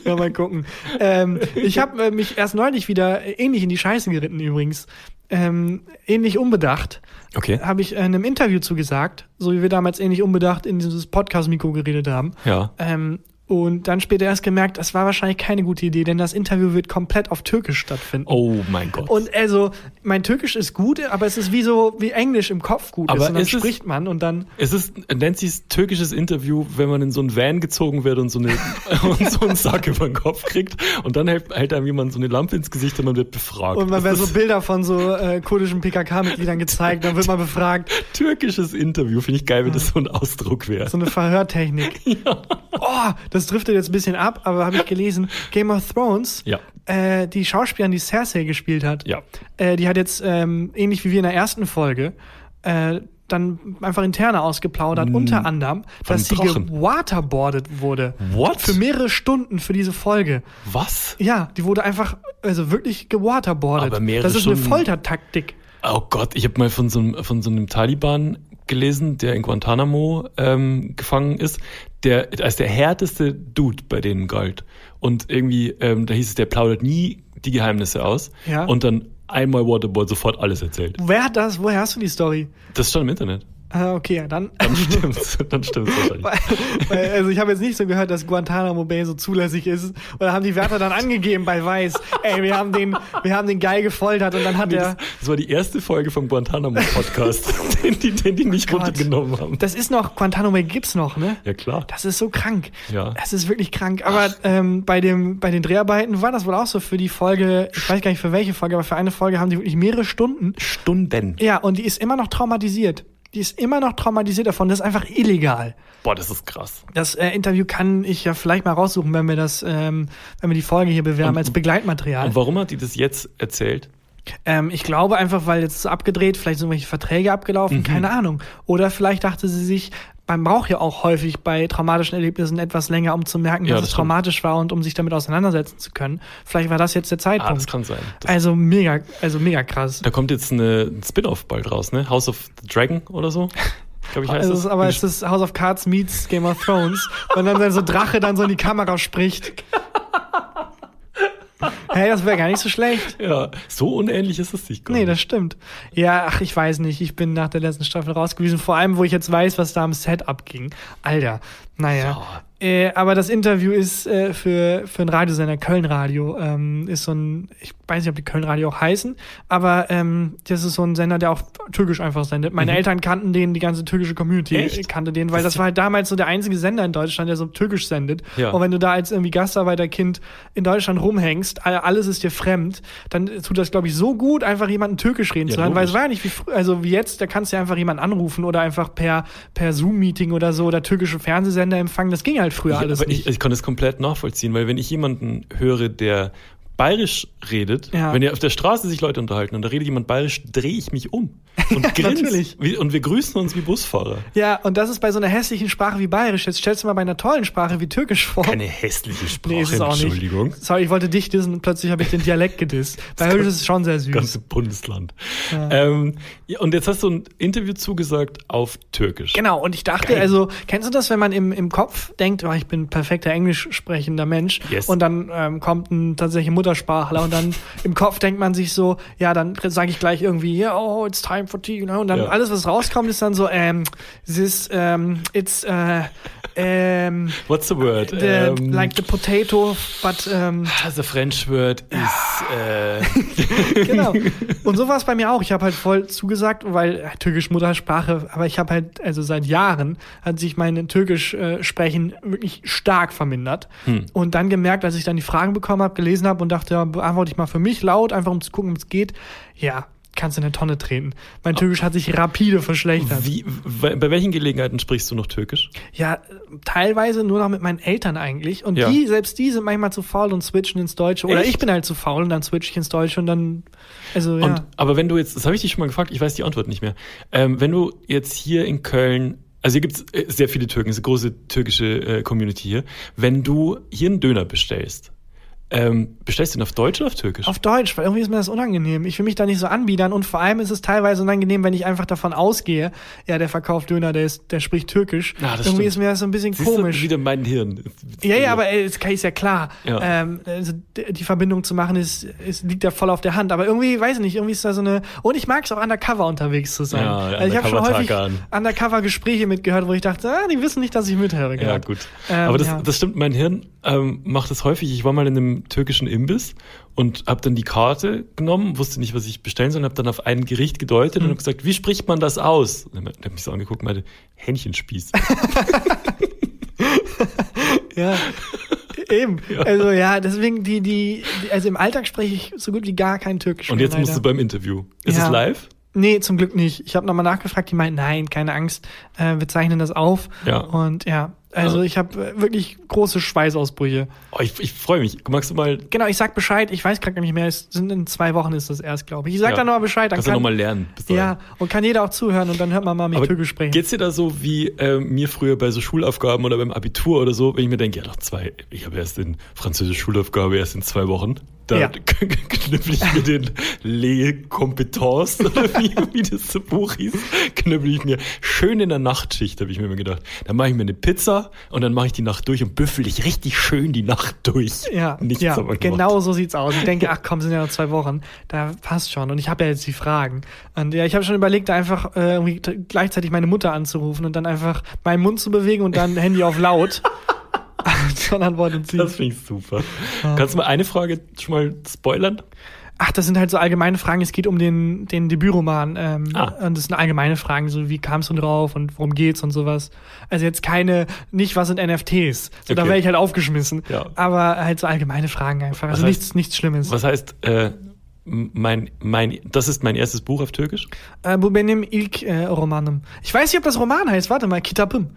ja, mal gucken. Ähm, ich habe äh, mich erst neulich wieder äh, ähnlich in die Scheiße geritten übrigens. Ähm, ähnlich unbedacht. Okay. Habe ich in einem Interview zugesagt, so wie wir damals ähnlich unbedacht in dieses Podcast-Mikro geredet haben. Ja. Ähm, und dann später erst gemerkt, das war wahrscheinlich keine gute Idee, denn das Interview wird komplett auf Türkisch stattfinden. Oh mein Gott. Und also, mein Türkisch ist gut, aber es ist wie so, wie Englisch im Kopf gut Aber ist. Und dann ist es- spricht man und dann, es ist, nennt sich türkisches Interview, wenn man in so ein Van gezogen wird und so, eine, und so einen Sack über den Kopf kriegt und dann hält, hält einem jemand so eine Lampe ins Gesicht und man wird befragt. und man werden so Bilder von so äh, kurdischen PKK-Mitgliedern gezeigt, dann wird man befragt. türkisches Interview, finde ich geil, wenn das so ein Ausdruck wäre. So eine Verhörtechnik. Oh, das driftet jetzt ein bisschen ab, aber habe ich gelesen, Game of Thrones, Ja. äh, die Schauspielerin, die Cersei gespielt hat, Ja. äh, die hat jetzt, ähm, ähnlich wie wir in der ersten Folge, äh, dann einfach interne ausgeplaudert, unter anderem, dass sie Mm. Gewaterboardet wurde. What? Für mehrere Stunden für diese Folge. Was? Ja, die wurde einfach, also wirklich gewaterboardet. Aber mehrere das ist Stunden- eine Foltertaktik. Oh Gott, ich habe mal von so, einem, von so einem Taliban gelesen, der in Guantanamo ähm, gefangen ist, der als der härteste Dude bei denen galt. Und irgendwie, ähm, da hieß es, der plaudert nie die Geheimnisse aus. Ja. Und dann einmal Waterboard sofort alles erzählt. Wer hat das? Woher hast du die Story? Das stand im Internet. Ah, okay, ja, dann. Dann stimmt's. Dann stimmt's wahrscheinlich. Weil, weil, also ich habe jetzt nicht so gehört, dass Guantanamo Bay so zulässig ist. Oder haben die Wärter dann angegeben bei Weiß, ey, wir haben den, wir haben den geil gefoltert und dann hat Nee, er. das, das war die erste Folge vom Guantanamo Podcast, den, die, den die nicht Gott. runtergenommen haben. Das ist noch, Guantanamo Bay gibt's noch, ne? Ja, klar. Das ist so krank. Ja. Das ist wirklich krank. Aber ähm, bei, dem, bei den Dreharbeiten war das wohl auch so für die Folge, ich weiß gar nicht für welche Folge, aber für eine Folge haben die wirklich mehrere Stunden. Stunden. Ja, und die ist immer noch traumatisiert. Die ist immer noch traumatisiert davon. Das ist einfach illegal. Boah, das ist krass. Das äh, Interview kann ich ja vielleicht mal raussuchen, wenn wir das, ähm, wenn wir die Folge hier bewerben Und- als Begleitmaterial. Und warum hat die das jetzt erzählt? Ähm, ich glaube einfach, weil jetzt abgedreht, vielleicht sind irgendwelche Verträge Mhm. abgelaufen, keine Ahnung. Oder vielleicht dachte sie sich, man braucht ja auch häufig bei traumatischen Erlebnissen etwas länger, um zu merken, Ja, dass das es stimmt. traumatisch war und um sich damit auseinandersetzen zu können. Vielleicht war das jetzt der Ah, Zeitpunkt. das kann sein. Das, also mega, also mega krass. da kommt jetzt eine, ein Spin-off bald raus, ne? House of the Dragon oder so. Glaube ich, heißt Also, es das. ist, aber es ist House of Cards meets Game of Thrones, wenn dann so Drache dann so in die Kamera spricht. Hey, das wäre gar nicht so schlecht. ja, so unähnlich ist es nicht. gar Nee, das stimmt. Ja, ach, ich weiß nicht. Ich bin nach der letzten Staffel rausgewiesen. Vor allem, wo ich jetzt weiß, was da am Set abging. Alter, naja. Äh, aber das Interview ist äh, für, für einen Radiosender, Köln Radio, ähm, ist so ein, ich weiß nicht, ob die Köln Radio auch heißen, aber ähm, das ist so ein Sender, der auch türkisch einfach sendet. Meine Eltern kannten den, die ganze türkische Community Mhm. Echt? kannte den, weil Das das, war halt damals so der einzige Sender in Deutschland, der so türkisch sendet. Ja. Und wenn du da als irgendwie Gastarbeiterkind in Deutschland rumhängst, all- alles ist dir fremd, dann tut das, glaube ich, so gut, einfach jemanden türkisch reden Ja, zu hören, weil es war ja nicht wie also wie jetzt, da kannst du ja einfach jemanden anrufen oder einfach per, per Zoom-Meeting oder so oder türkische Fernsehsender empfangen. Das ging halt früher Ja, alles aber nicht. ich, ich kann das komplett nachvollziehen, weil wenn ich jemanden höre, der bayerisch redet, Ja. wenn ja auf der Straße sich Leute unterhalten und da redet jemand bayerisch, drehe ich mich um und grinse. und wir grüßen uns wie Busfahrer. ja, und das ist bei so einer hässlichen Sprache wie Bayerisch. Jetzt stellst du mal bei einer tollen Sprache wie Türkisch vor. Keine hässliche Sprache, nee, ist es auch nicht. Entschuldigung. Sorry, ich wollte dich dissen und plötzlich habe ich den Dialekt gedisst. Bayerisch ist schon sehr süß. Ganze Bundesland. Ähm, ja, und jetzt hast du ein Interview zugesagt auf Türkisch. Genau, und ich dachte, Geil. also, kennst du das, wenn man im, im Kopf denkt, oh, ich bin ein perfekter englisch sprechender Mensch Yes. und dann ähm, kommt ein tatsächlich Muttersprachler und dann im Kopf denkt man sich so, ja, dann sage ich gleich irgendwie, yeah, oh, it's time for tea, und dann Ja. alles, was rauskommt, ist dann so, ähm, this, ähm, it's, äh, ähm, What's the word? the, Ähm, like the potato, but, ähm, the French word is, äh, genau. Und so war es bei mir auch. Ich habe halt voll zugesagt, weil äh, türkisch Muttersprache, aber ich habe halt, also seit Jahren hat sich mein türkisch äh, Sprechen wirklich stark vermindert. Und dann gemerkt, als ich dann die Fragen bekommen habe, gelesen habe und dachte, ja, beantworte ich mal für mich laut, einfach um zu gucken, ob es geht. Ja, kannst in eine Tonne treten. Mein Türkisch hat sich rapide verschlechtert. wie, bei welchen Gelegenheiten sprichst du noch Türkisch? Ja, teilweise nur noch mit meinen Eltern eigentlich. Und Ja. die, selbst die sind manchmal zu faul und switchen ins Deutsche. Oder Echt? ich bin halt zu faul und dann switch ich ins Deutsche und dann, also ja. Und, aber wenn du jetzt, das habe ich dich schon mal gefragt, ich weiß die Antwort nicht mehr. Ähm, wenn du jetzt hier in Köln, also hier gibt's äh, sehr viele Türken, es ist eine große türkische äh, Community hier. Wenn du hier einen Döner bestellst, ähm, bestellst du ihn auf Deutsch oder auf Türkisch? Auf Deutsch, weil irgendwie ist mir das unangenehm. Ich will mich da nicht so anbiedern und vor allem ist es teilweise unangenehm, wenn ich einfach davon ausgehe, ja, der verkauft Döner, der ist, der spricht Türkisch. Ah, das irgendwie stimmt. ist mir das so ein bisschen Siehst du, komisch. wieder mein Hirn. Ja, ja, aber äh, es ist ja klar. Ja. Ähm, also die Verbindung zu machen ist, ist liegt ja voll auf der Hand. Aber irgendwie, weiß ich nicht, irgendwie ist da so eine. Und ich mag es auch undercover unterwegs zu sein. Ja, also ich habe schon häufig Undercover-Tarkan. undercover Gespräche mitgehört, wo ich dachte, ah, die wissen nicht, dass ich mithöre. Ja, gerade. gut. Ähm, aber das, ja. das stimmt, mein Hirn ähm, macht das häufig. Ich war mal in einem türkischen Imbiss und habe dann die Karte genommen, wusste nicht, was ich bestellen soll, und habe dann auf ein Gericht gedeutet Mhm. und habe gesagt, wie spricht man das aus? Und er hat mich so angeguckt und meinte, Hähnchenspieß. Ja. Eben. Also ja, deswegen die, die, also im Alltag spreche ich so gut wie gar kein Türkisch. Und jetzt musst du leider. beim Interview. Ist Ja. es live? Nee, zum Glück nicht. Ich habe nochmal nachgefragt, die meinten, nein, keine Angst, äh, wir zeichnen das auf. Ja. Und ja, also ich habe äh, wirklich große Schweißausbrüche. Oh, ich ich freue mich. Magst du mal Genau, ich sag Bescheid, ich weiß gerade gar nicht mehr, es sind in zwei Wochen ist das erst, glaube ich. Ich sag Ja. dann nochmal Bescheid, dann kannst du kann, nochmal lernen? Ja, und kann jeder auch zuhören und dann hört man mal mich Aber Türkisch sprechen. geht's dir da so wie äh, mir früher bei so Schulaufgaben oder beim Abitur oder so, wenn ich mir denke, ja doch zwei, ich habe erst in Französisch Schulaufgabe erst in zwei Wochen. Da Ja. knüppel ich mir den Les Compétences, oder wie, wie das so Buch hieß, knüppel ich mir schön in der Nachtschicht, habe ich mir immer gedacht. Dann mache ich mir eine Pizza und dann mache ich die Nacht durch und büffel ich richtig schön die Nacht durch. Ja, Nichts ja genau so sieht's aus. Ich denke, ach komm, sind ja noch zwei Wochen. Da passt schon. Und ich habe ja jetzt die Fragen. Und ja, ich habe schon überlegt, einfach äh, gleichzeitig meine Mutter anzurufen und dann einfach meinen Mund zu bewegen und dann Handy auf laut. dann antwortet sie. Das finde ich super. Kannst du mal eine Frage schon mal spoilern? Ach, das sind halt so allgemeine Fragen. Es geht um den, den Debütroman. Ähm, Ah. Und das sind allgemeine Fragen, so wie kamst du drauf und worum geht's und sowas. Also jetzt keine, nicht was sind NFTs. So, Da Okay. wäre ich halt aufgeschmissen. Ja. Aber halt so allgemeine Fragen einfach. Also heißt- nichts, nichts Schlimmes. Was heißt, äh, mein, mein, das ist mein erstes Buch auf Türkisch? Äh, Bu benim ilk äh, romanım. Ich weiß nicht, ob das Roman heißt. Warte mal, Kitabım.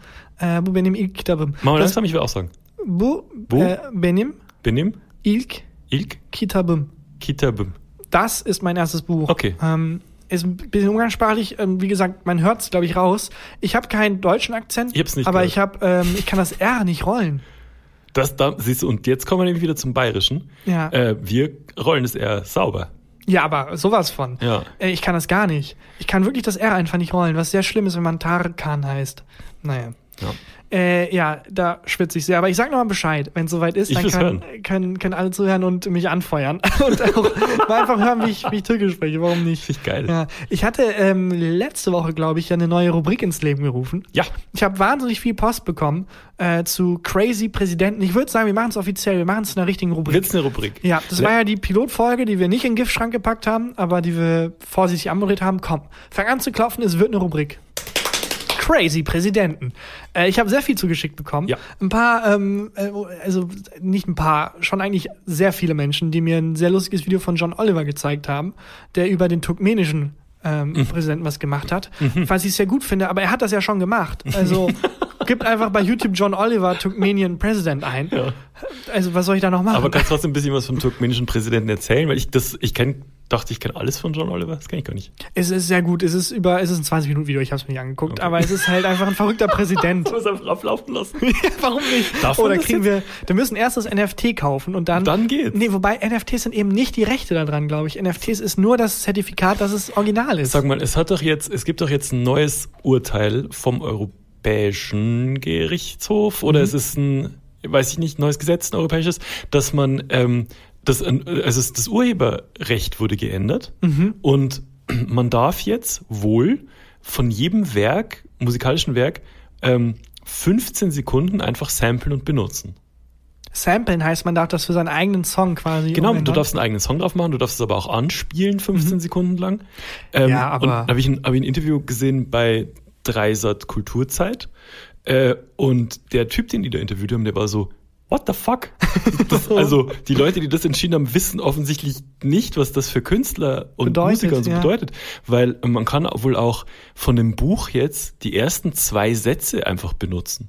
Äh, Bu benim ilk kitabım. Wir Das, langsam, ich will auch sagen. bu Bu? Benim Benim, ilk ilk, kitabım. kitabım. Das ist mein erstes Buch. Okay. Ähm, ist ein bisschen umgangssprachlich. Ähm, wie gesagt, man hört es, glaube ich, raus. Ich habe keinen deutschen Akzent. Ich nicht Aber gehört. ich habe, ähm, ich kann das R nicht rollen. Das, da, siehst du, und jetzt kommen wir nämlich wieder zum Bayerischen. Ja. Äh, wir rollen es eher sauber. Ja, aber sowas von. Ja. Äh, ich kann das gar nicht. Ich kann wirklich das R einfach nicht rollen, was sehr schlimm ist, wenn man Tarkan heißt. Naja. Ja. Äh, ja, da schwitze ich sehr. Aber ich sag nochmal Bescheid, wenn es soweit ist, Ich dann kann, können, können alle zuhören und mich anfeuern. und auch mal einfach hören, wie ich, wie ich Türkisch spreche. Warum nicht? Finde ich geil. Ja, ich hatte ähm, letzte Woche, glaube ich, eine neue Rubrik ins Leben gerufen. Ja. Ich habe wahnsinnig viel Post bekommen äh, zu Crazy Präsidenten. Ich würde sagen, wir machen es offiziell. Wir machen es zu einer richtigen Rubrik. Wird's eine Rubrik? Ja, das war ja die Pilotfolge, die wir nicht in den Giftschrank gepackt haben, aber die wir vorsichtig anmoderiert haben. Komm, fang an zu klopfen, es wird eine Rubrik. Crazy Präsidenten. Äh, ich habe sehr viel zugeschickt bekommen. Ja. Ein paar, ähm, äh, also nicht ein paar, schon eigentlich sehr viele Menschen, die mir ein sehr lustiges Video von John Oliver gezeigt haben, der über den turkmenischen ähm, Mhm. Präsidenten was gemacht hat. Was ich sehr gut finde, aber er hat das ja schon gemacht. Also gibt einfach bei YouTube John Oliver Turkmenien President ein. Ja. Also was soll ich da noch machen? Aber kannst du trotzdem ein bisschen was vom turkmenischen Präsidenten erzählen? Weil ich das, ich kenn, dachte, ich kenne alles von John Oliver. Das kenne ich gar nicht. Es ist sehr gut. Es ist über, es ist ein 20 Minuten Video. Ich habe es mir nicht angeguckt, Okay. aber es ist halt einfach ein verrückter Präsident. Soll es einfach ablaufen lassen? Warum nicht? Darf Oder kriegen wir, wir müssen erst das NFT kaufen und dann. Dann geht's. Nee, wobei NFTs sind eben nicht die Rechte daran, glaube ich. NFTs ist nur das Zertifikat, dass es original ist. Sag mal, es hat doch jetzt, es gibt doch jetzt ein neues Urteil vom Europäischen Gerichtshof oder es ist ein, weiß ich nicht, neues Gesetz, ein europäisches, dass man ähm, das, also das Urheberrecht wurde geändert und man darf jetzt wohl von jedem Werk, musikalischen Werk, ähm, 15 Sekunden einfach samplen und benutzen. Samplen heißt, man darf das für seinen eigenen Song quasi. Genau, umändern. du darfst einen eigenen Song drauf machen, du darfst es aber auch anspielen, 15 Sekunden lang. Ähm, Mhm. Ja, aber- Und habe ich, ein- hab ich ein Interview gesehen bei Dreisat Kulturzeit. Äh, und der Typ, den die da interviewt haben, der war so, what the fuck? Das, also die Leute, die das entschieden haben, wissen offensichtlich nicht, was das für Künstler und Bedeutet, Musiker und so ja. bedeutet. Weil man kann wohl auch von dem Buch jetzt die ersten zwei Sätze einfach benutzen.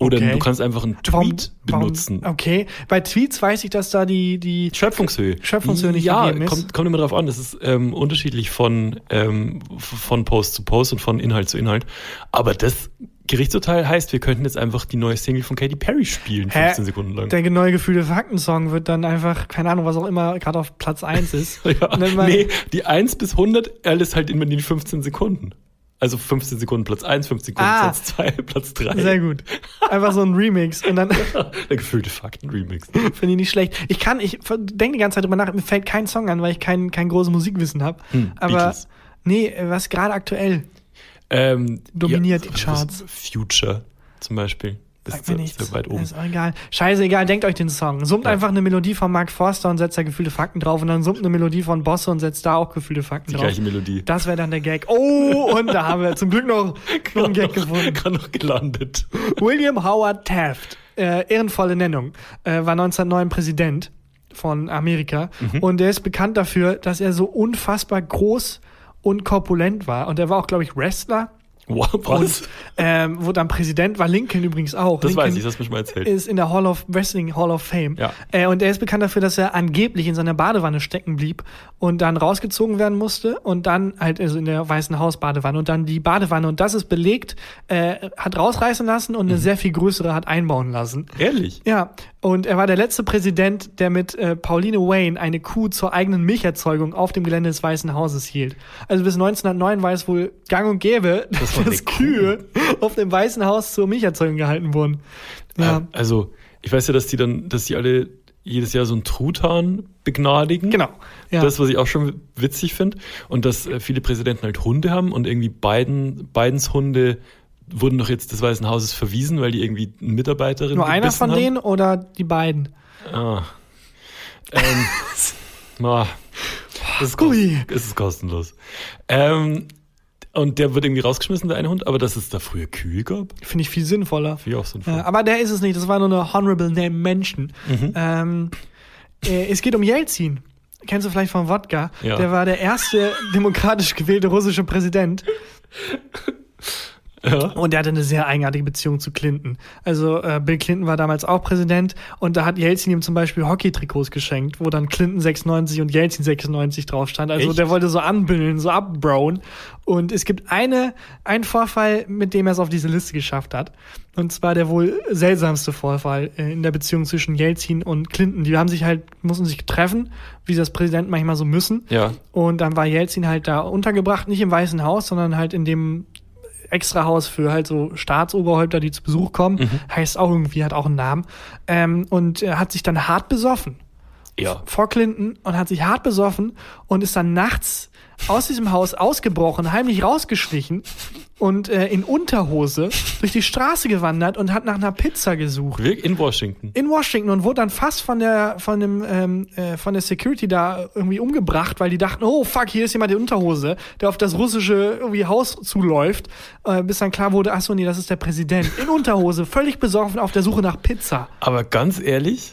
Oder Okay. du kannst einfach einen Tweet warum- benutzen. Okay. Bei Tweets weiß ich, dass da die, die Schöpfungshöhe. Schöpfungshöhe nicht Ja, gegeben ist. kommt, kommt immer drauf an. Das ist ähm, unterschiedlich von, ähm, von Post zu Post und von Inhalt zu Inhalt. Aber das Gerichtsurteil heißt, wir könnten jetzt einfach die neue Single von Katy Perry spielen, 15 Sekunden lang. Der neue gefühlte Fakten-Song wird dann einfach, keine Ahnung, was auch immer gerade auf Platz 1 ist. ja, nee, die 1 bis 100, alles halt immer in die 15 Sekunden. Also 15 Sekunden Platz 1, 15 Sekunden Ah. Platz 2, Platz 3. Sehr gut. Einfach so ein Remix und dann Der gefühlte Fakten-Remix. finde ich nicht schlecht. Ich kann, ich denke die ganze Zeit drüber nach, mir fällt kein Song an, weil ich kein, kein großes Musikwissen habe. Hm, Aber Beatles. nee, was gerade aktuell? Ähm, Dominiert die was- Charts. Future zum Beispiel. Das Sagt ist mir sehr, nichts. weit oben. Ist auch egal. Scheiße, egal, denkt euch den Song. Summt Ja. einfach eine Melodie von Mark Forster und setzt da gefühlte Fakten drauf und dann summt eine Melodie von Bosse und setzt da auch gefühlte Fakten Die drauf. gleiche Melodie. Das wäre dann der Gag. Oh, und da haben wir zum Glück noch, noch einen Gag gefunden. Gerade noch gelandet. William Howard Taft, äh, ehrenvolle Nennung, äh, war 1909 Präsident von Amerika und er ist bekannt dafür, dass er so unfassbar groß und korpulent war und er war auch, glaube ich, Wrestler was? Und ähm, wurde dann Präsident, war Lincoln übrigens auch. das Lincoln weiß ich, das hast schon mal erzählt. ist in der Hall of Wrestling Hall of Fame. Ja. Äh, und er ist bekannt dafür, dass er angeblich in seiner Badewanne stecken blieb und dann rausgezogen werden musste und dann halt also in der Weißen Haus Badewanne und dann die Badewanne und das ist belegt, äh, hat rausreißen lassen und eine sehr viel größere hat einbauen lassen. Ehrlich? Ja, und er war der letzte Präsident, der mit äh, Pauline Wayne eine Kuh zur eigenen Milcherzeugung auf dem Gelände des Weißen Hauses hielt. Also bis 1909 war es wohl gang und gäbe, Das war eine dass Kühe auf dem Weißen Haus zur Milcherzeugung gehalten wurden. Ja, Äh, Also, ich weiß ja, dass die dann, dass die alle jedes Jahr so einen Truthahn begnadigen. genau. Ja. Das, was ich auch schon witzig finde. Und dass äh, viele Präsidenten halt Hunde haben und irgendwie Biden, Bidens Hunde wurden doch jetzt des Weißen Hauses verwiesen, weil die irgendwie eine Mitarbeiterin Nur einer von haben. denen oder die beiden? Ah. Ähm, ah, das ist, kost, es ist kostenlos. Ähm, und der wird irgendwie rausgeschmissen, der eine Hund, aber dass es da früher Kühe gab, Finde ich viel sinnvoller. finde ich auch sinnvoll. Ja, aber der ist es nicht. Das war nur eine Honorable Name Menschen. Mhm. Ähm, äh, es geht um Jelzin. Kennst du vielleicht von Wodka? Ja. Der war der erste demokratisch gewählte russische Präsident. ja. Und der hatte eine sehr eigenartige Beziehung zu Clinton. Also äh, Bill Clinton war damals auch Präsident und da hat Jelzin ihm zum Beispiel Hockey-Trikots geschenkt, wo dann Clinton 96 und Jelzin 96 drauf stand. Also Echt? der wollte so anbündeln, so abbrowen. Und es gibt eine, einen Vorfall, mit dem er es auf diese Liste geschafft hat. Und zwar der wohl seltsamste Vorfall äh, in der Beziehung zwischen Jelzin und Clinton. Die haben sich halt, mussten sich treffen, wie das Präsidenten manchmal so müssen. Ja. Und dann war Jelzin halt da untergebracht, nicht im Weißen Haus, sondern halt in dem Extrahaus für halt so Staatsoberhäupter, die zu Besuch kommen. Heißt auch irgendwie, hat auch einen Namen. Ähm, und er hat sich dann hart besoffen Ja. vor Clinton und hat sich hart besoffen und ist dann nachts aus diesem Haus ausgebrochen, heimlich rausgeschlichen und äh, in Unterhose durch die Straße gewandert und hat nach einer Pizza gesucht In Washington. in Washington und wurde dann fast von der von dem ähm, äh, von der Security da irgendwie umgebracht, weil die dachten, oh fuck, hier ist jemand in Unterhose, der auf das russische irgendwie Haus zuläuft, äh, bis dann klar wurde, ach so nee, das ist der Präsident in Unterhose, völlig besoffen auf der Suche nach Pizza. Aber ganz ehrlich,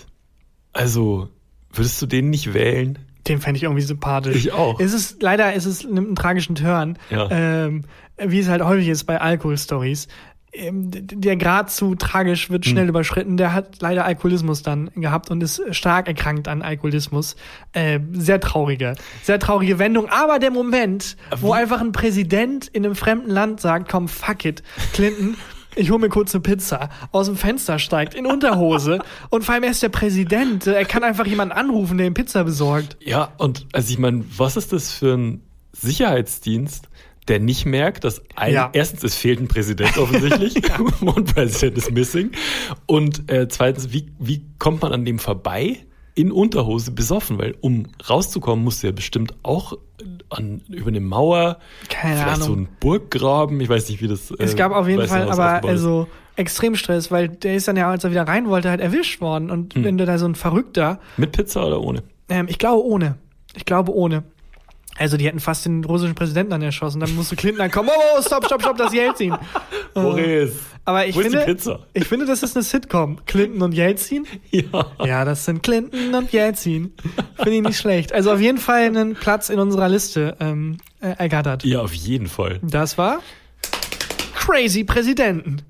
also würdest du den nicht wählen? Den fände ich irgendwie sympathisch. Ich auch. Es ist leider, es ist nimmt einen tragischen Turn, Ja. ähm, wie es halt häufig ist bei Alkohol-Stories. Ähm, Der Grad zu tragisch wird Hm. schnell überschritten. Der hat leider Alkoholismus dann gehabt und ist stark erkrankt an Alkoholismus. Äh, sehr traurige, sehr traurige Wendung. Aber der Moment, wo einfach ein Präsident in einem fremden Land sagt, komm, fuck it, Clinton, ich hole mir kurz eine Pizza, aus dem Fenster steigt, in Unterhose und vor allem er ist der Präsident. Er kann einfach jemanden anrufen, der ihm Pizza besorgt. Ja, und also ich meine, was ist das für ein Sicherheitsdienst, der nicht merkt, dass ein, Ja. erstens, es fehlt ein Präsident offensichtlich, one president is missing. Und äh, zweitens, wie, wie kommt man an dem vorbei? In Unterhose besoffen, weil um rauszukommen, musst du ja bestimmt auch an, über eine Mauer, Keine vielleicht Ahnung. so ein Burggraben, ich weiß nicht, wie das. Es äh, gab auf jeden Fall aber also Extremstress, weil der ist dann ja, als er wieder rein wollte, halt erwischt worden. Und Hm. wenn du da so ein Verrückter, Mit Pizza oder ohne? ähm, ich glaube ohne. Ich glaube ohne. Also die hätten fast den russischen Präsidenten dann erschossen. Dann musste Clinton dann kommen. Oh, oh, stopp, stopp, stopp, das ist Jelzin. Boris. Aber ich Wo ist finde, Pizza? ich finde, das ist eine Sitcom. Clinton und Jelzin. Ja. Ja, das sind Clinton und Jelzin. Finde ich nicht schlecht. Also auf jeden Fall einen Platz in unserer Liste ähm, äh, ergattert. Ja, auf jeden Fall. Das war Crazy Präsidenten.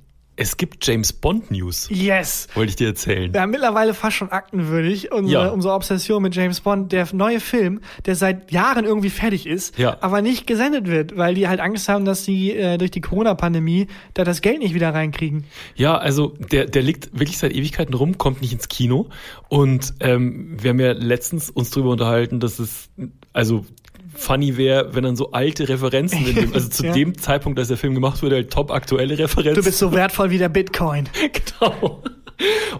Es gibt James Bond News, Yes. wollte ich dir erzählen. Ja, mittlerweile fast schon aktenwürdig. Unsere, Ja. unsere Obsession mit James Bond, der neue Film, der seit Jahren irgendwie fertig ist, Ja. aber nicht gesendet wird, weil die halt Angst haben, dass sie äh, durch die Corona-Pandemie da das Geld nicht wieder reinkriegen. Ja, also der, der liegt wirklich seit Ewigkeiten rum, kommt nicht ins Kino. Und ähm, wir haben ja letztens uns drüber unterhalten, dass es also funny wäre, wenn dann so alte Referenzen in dem, also zu Ja. dem Zeitpunkt, als der Film gemacht wurde, halt top aktuelle Referenzen. Du bist so wertvoll wie der Bitcoin. genau.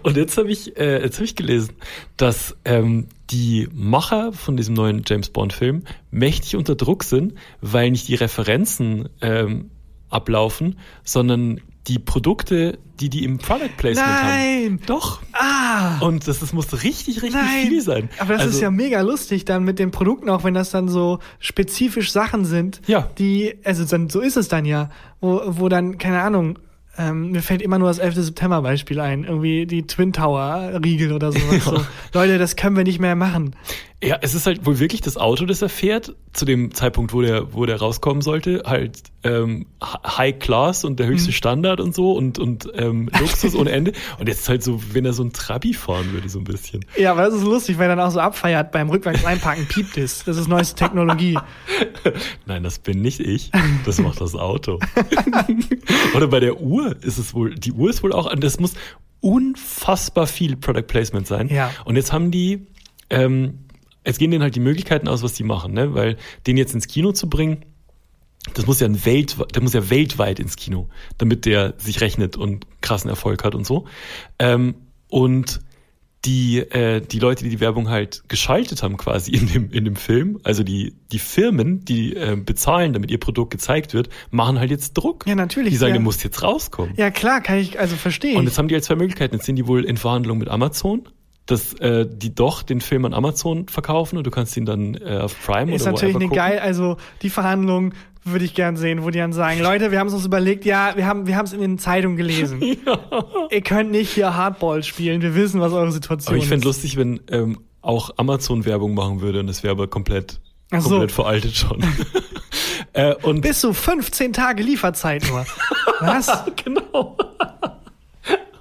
Und jetzt habe ich, äh, jetzt habe ich gelesen, dass ähm, die Macher von diesem neuen James Bond Film mächtig unter Druck sind, weil nicht die Referenzen ähm, ablaufen, sondern die Produkte, die die im Product Placement haben. Nein! Doch. Ah! Und das, das muss richtig, richtig Nein. viel sein. Aber das also, ist ja mega lustig dann mit den Produkten, auch wenn das dann so spezifisch Sachen sind, Ja. die, also dann, so ist es dann ja, wo, wo dann, keine Ahnung, ähm, mir fällt immer nur das 11. September Beispiel ein, irgendwie die Twin Tower Riegel oder sowas. So. Leute, das können wir nicht mehr machen. Ja, es ist halt wohl wirklich das Auto, das er fährt, zu dem Zeitpunkt, wo der, wo der rauskommen sollte, halt ähm, High Class und der höchste Mhm. Standard und so und, und ähm, Luxus ohne Ende. Und jetzt halt so, wenn er so ein Trabi fahren würde, so ein bisschen. Ja, aber das ist lustig, weil er dann auch so abfeiert beim rückwärts einparken, piept es. Das ist neueste Technologie. Nein, das bin nicht ich. Das macht das Auto. Oder bei der Uhr ist es wohl, die Uhr ist wohl auch, das muss unfassbar viel Product Placement sein. Ja. Und jetzt haben die, ähm, es gehen denen halt die Möglichkeiten aus, was die machen, ne? Weil den jetzt ins Kino zu bringen, das muss ja ein Welt, der muss ja weltweit ins Kino, damit der sich rechnet und krassen Erfolg hat und so. Ähm, und die, äh, die Leute, die die Werbung halt geschaltet haben quasi in dem, in dem Film, also die, die Firmen, die äh, bezahlen, damit ihr Produkt gezeigt wird, machen halt jetzt Druck. Ja, natürlich, Die sagen, ja. der muss jetzt rauskommen. Ja, klar, kann ich, also verstehe Und jetzt haben die halt zwei Möglichkeiten. Jetzt sind die wohl in Verhandlungen mit Amazon, dass äh, die doch den Film an Amazon verkaufen und du kannst ihn dann äh, auf Prime Ist oder natürlich wherever eine geil, also die Verhandlungen würde ich gern sehen, wo die dann sagen, Leute, wir haben es uns überlegt, ja, wir haben wir haben es in den Zeitungen gelesen. Ihr könnt nicht hier Hardball spielen, wir wissen, was eure Situation Aber ich ist. fänd lustig, wenn ähm, auch Amazon Werbung machen würde und das wäre aber komplett, so. komplett veraltet schon. äh, und Bis zu 15 Tage Lieferzeit nur. Was? genau.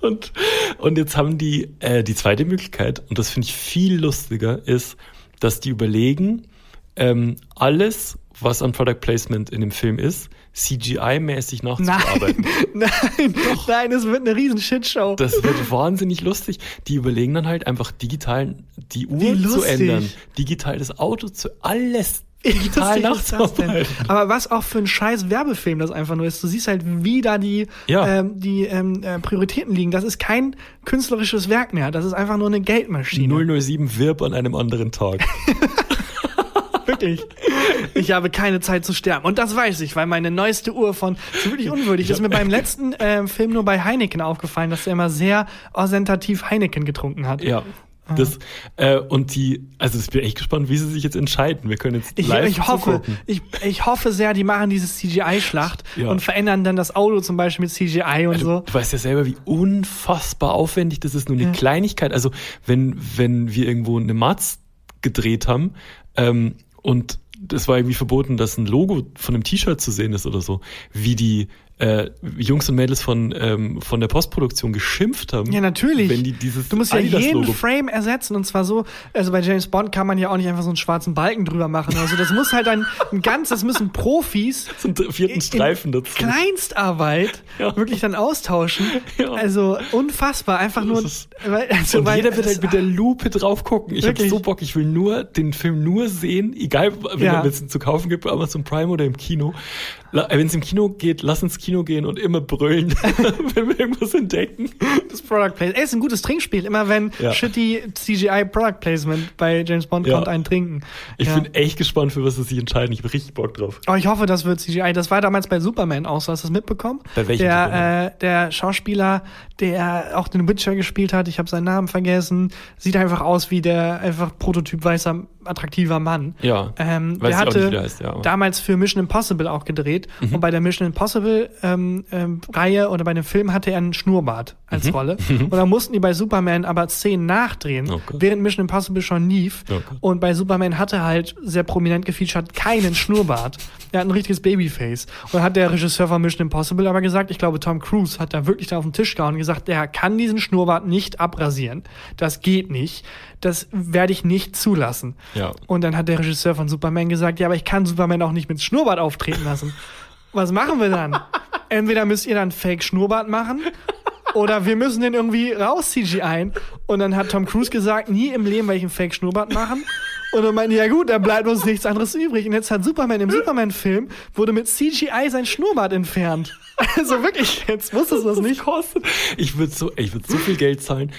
Und, und jetzt haben die äh, die zweite Möglichkeit, und das finde ich viel lustiger, ist, dass die überlegen, ähm, alles, was an Product Placement in dem Film ist, CGI-mäßig Nein, nachzuarbeiten. nein, nein, es wird eine riesen Shitshow. Das wird wahnsinnig lustig. Die überlegen dann halt einfach digital die Uhr zu ändern, digital das Auto zu alles digital nachzuarbeiten. Aber was auch für ein scheiß Werbefilm das einfach nur ist. Du siehst halt, wie da die, Ja. ähm, die ähm, äh, Prioritäten liegen. Das ist kein künstlerisches Werk mehr. Das ist einfach nur eine Geldmaschine. 007 Wirb an einem anderen Tag. Wirklich. Ich habe keine Zeit zu sterben. Und das weiß ich, weil meine neueste Uhr von, ist wirklich unwürdig. Ist mir beim letzten ähm, Film nur bei Heineken aufgefallen, dass er immer sehr ostentativ Heineken getrunken hat. Ja. Das, äh, und die, also ich bin echt gespannt, wie sie sich jetzt entscheiden. Wir können jetzt Ich, live ich hoffe, zugucken. ich, ich hoffe sehr, die machen diese CGI-Schlacht Ja. und verändern dann das Auto zum Beispiel mit CGI und Also, so. Du weißt ja selber, wie unfassbar aufwendig das ist, nur eine Kleinigkeit. Also wenn, wenn wir irgendwo eine Matz gedreht haben ähm, und das war irgendwie verboten, dass ein Logo von einem T-Shirt zu sehen ist oder so, wie die äh, Jungs und Mädels von, ähm, von der Postproduktion geschimpft haben. Ja, natürlich. Wenn die dieses du musst ja jeden Frame ersetzen und zwar so, also bei James Bond kann man ja auch nicht einfach so einen schwarzen Balken drüber machen. Also das muss halt ein, ein ganz, das müssen Profis einen vierten Streifen dazu. Kleinstarbeit Ja. wirklich dann austauschen. Ja. Also unfassbar, einfach nur. ist- weil, also, Und weil jeder wird halt mit der Lupe drauf gucken. Ich habe Wirklich? so Bock, ich will nur den Film nur sehen, egal wenn Ja. er es zu kaufen gibt, bei Amazon Prime oder im Kino. Wenn es im Kino geht, lass ins Kino gehen und immer brüllen, wenn wir irgendwas entdecken. das Product Placement. Ey, ist ein gutes Trinkspiel. Immer wenn Ja. shitty CGI Product Placement bei James Bond Ja. kommt, ein Trinken. Ich Ja. bin echt gespannt, für was sie sich entscheiden. Ich habe richtig Bock drauf. Aber ich hoffe, das wird CGI. Das war damals bei Superman auch so. Hast du das mitbekommen? Bei welchem der, äh, der Schauspieler, der auch den Witcher gespielt hat, ich habe seinen Namen vergessen, sieht einfach aus wie der einfach Prototyp weißer, attraktiver Mann. Ja. Ähm, Weiß der ich auch hatte nicht, heißt, ja, Mhm. damals für Mission Impossible auch gedreht. Und bei der Mission Impossible ähm, ähm, Reihe oder bei dem Film hatte er einen Schnurrbart als Mhm. Rolle. Und dann mussten die bei Superman aber Szenen nachdrehen, Oh während Mission Impossible schon lief. Oh. Und bei Superman hatte er halt sehr prominent gefeatured keinen Schnurrbart. Er hat ein richtiges Babyface. Und dann hat der Regisseur von Mission Impossible aber gesagt, ich glaube Tom Cruise hat da wirklich da auf den Tisch gehauen und gesagt, der kann diesen Schnurrbart nicht abrasieren. Das geht nicht. Das werde ich nicht zulassen. Ja. Und dann hat der Regisseur von Superman gesagt, ja, aber ich kann Superman auch nicht mit Schnurrbart auftreten lassen. Was machen wir dann? Entweder müsst ihr dann Fake Schnurrbart machen oder wir müssen den irgendwie raus CGI. Und dann hat Tom Cruise gesagt, nie im Leben werde ich einen Fake Schnurrbart machen. Und dann meinte, ja gut, dann bleibt uns nichts anderes übrig. Und jetzt hat Superman im Superman-Film wurde mit CGI sein Schnurrbart entfernt. Also wirklich, jetzt wusstest du das nicht. kostet. Ich würde so, ich würde so viel Geld zahlen.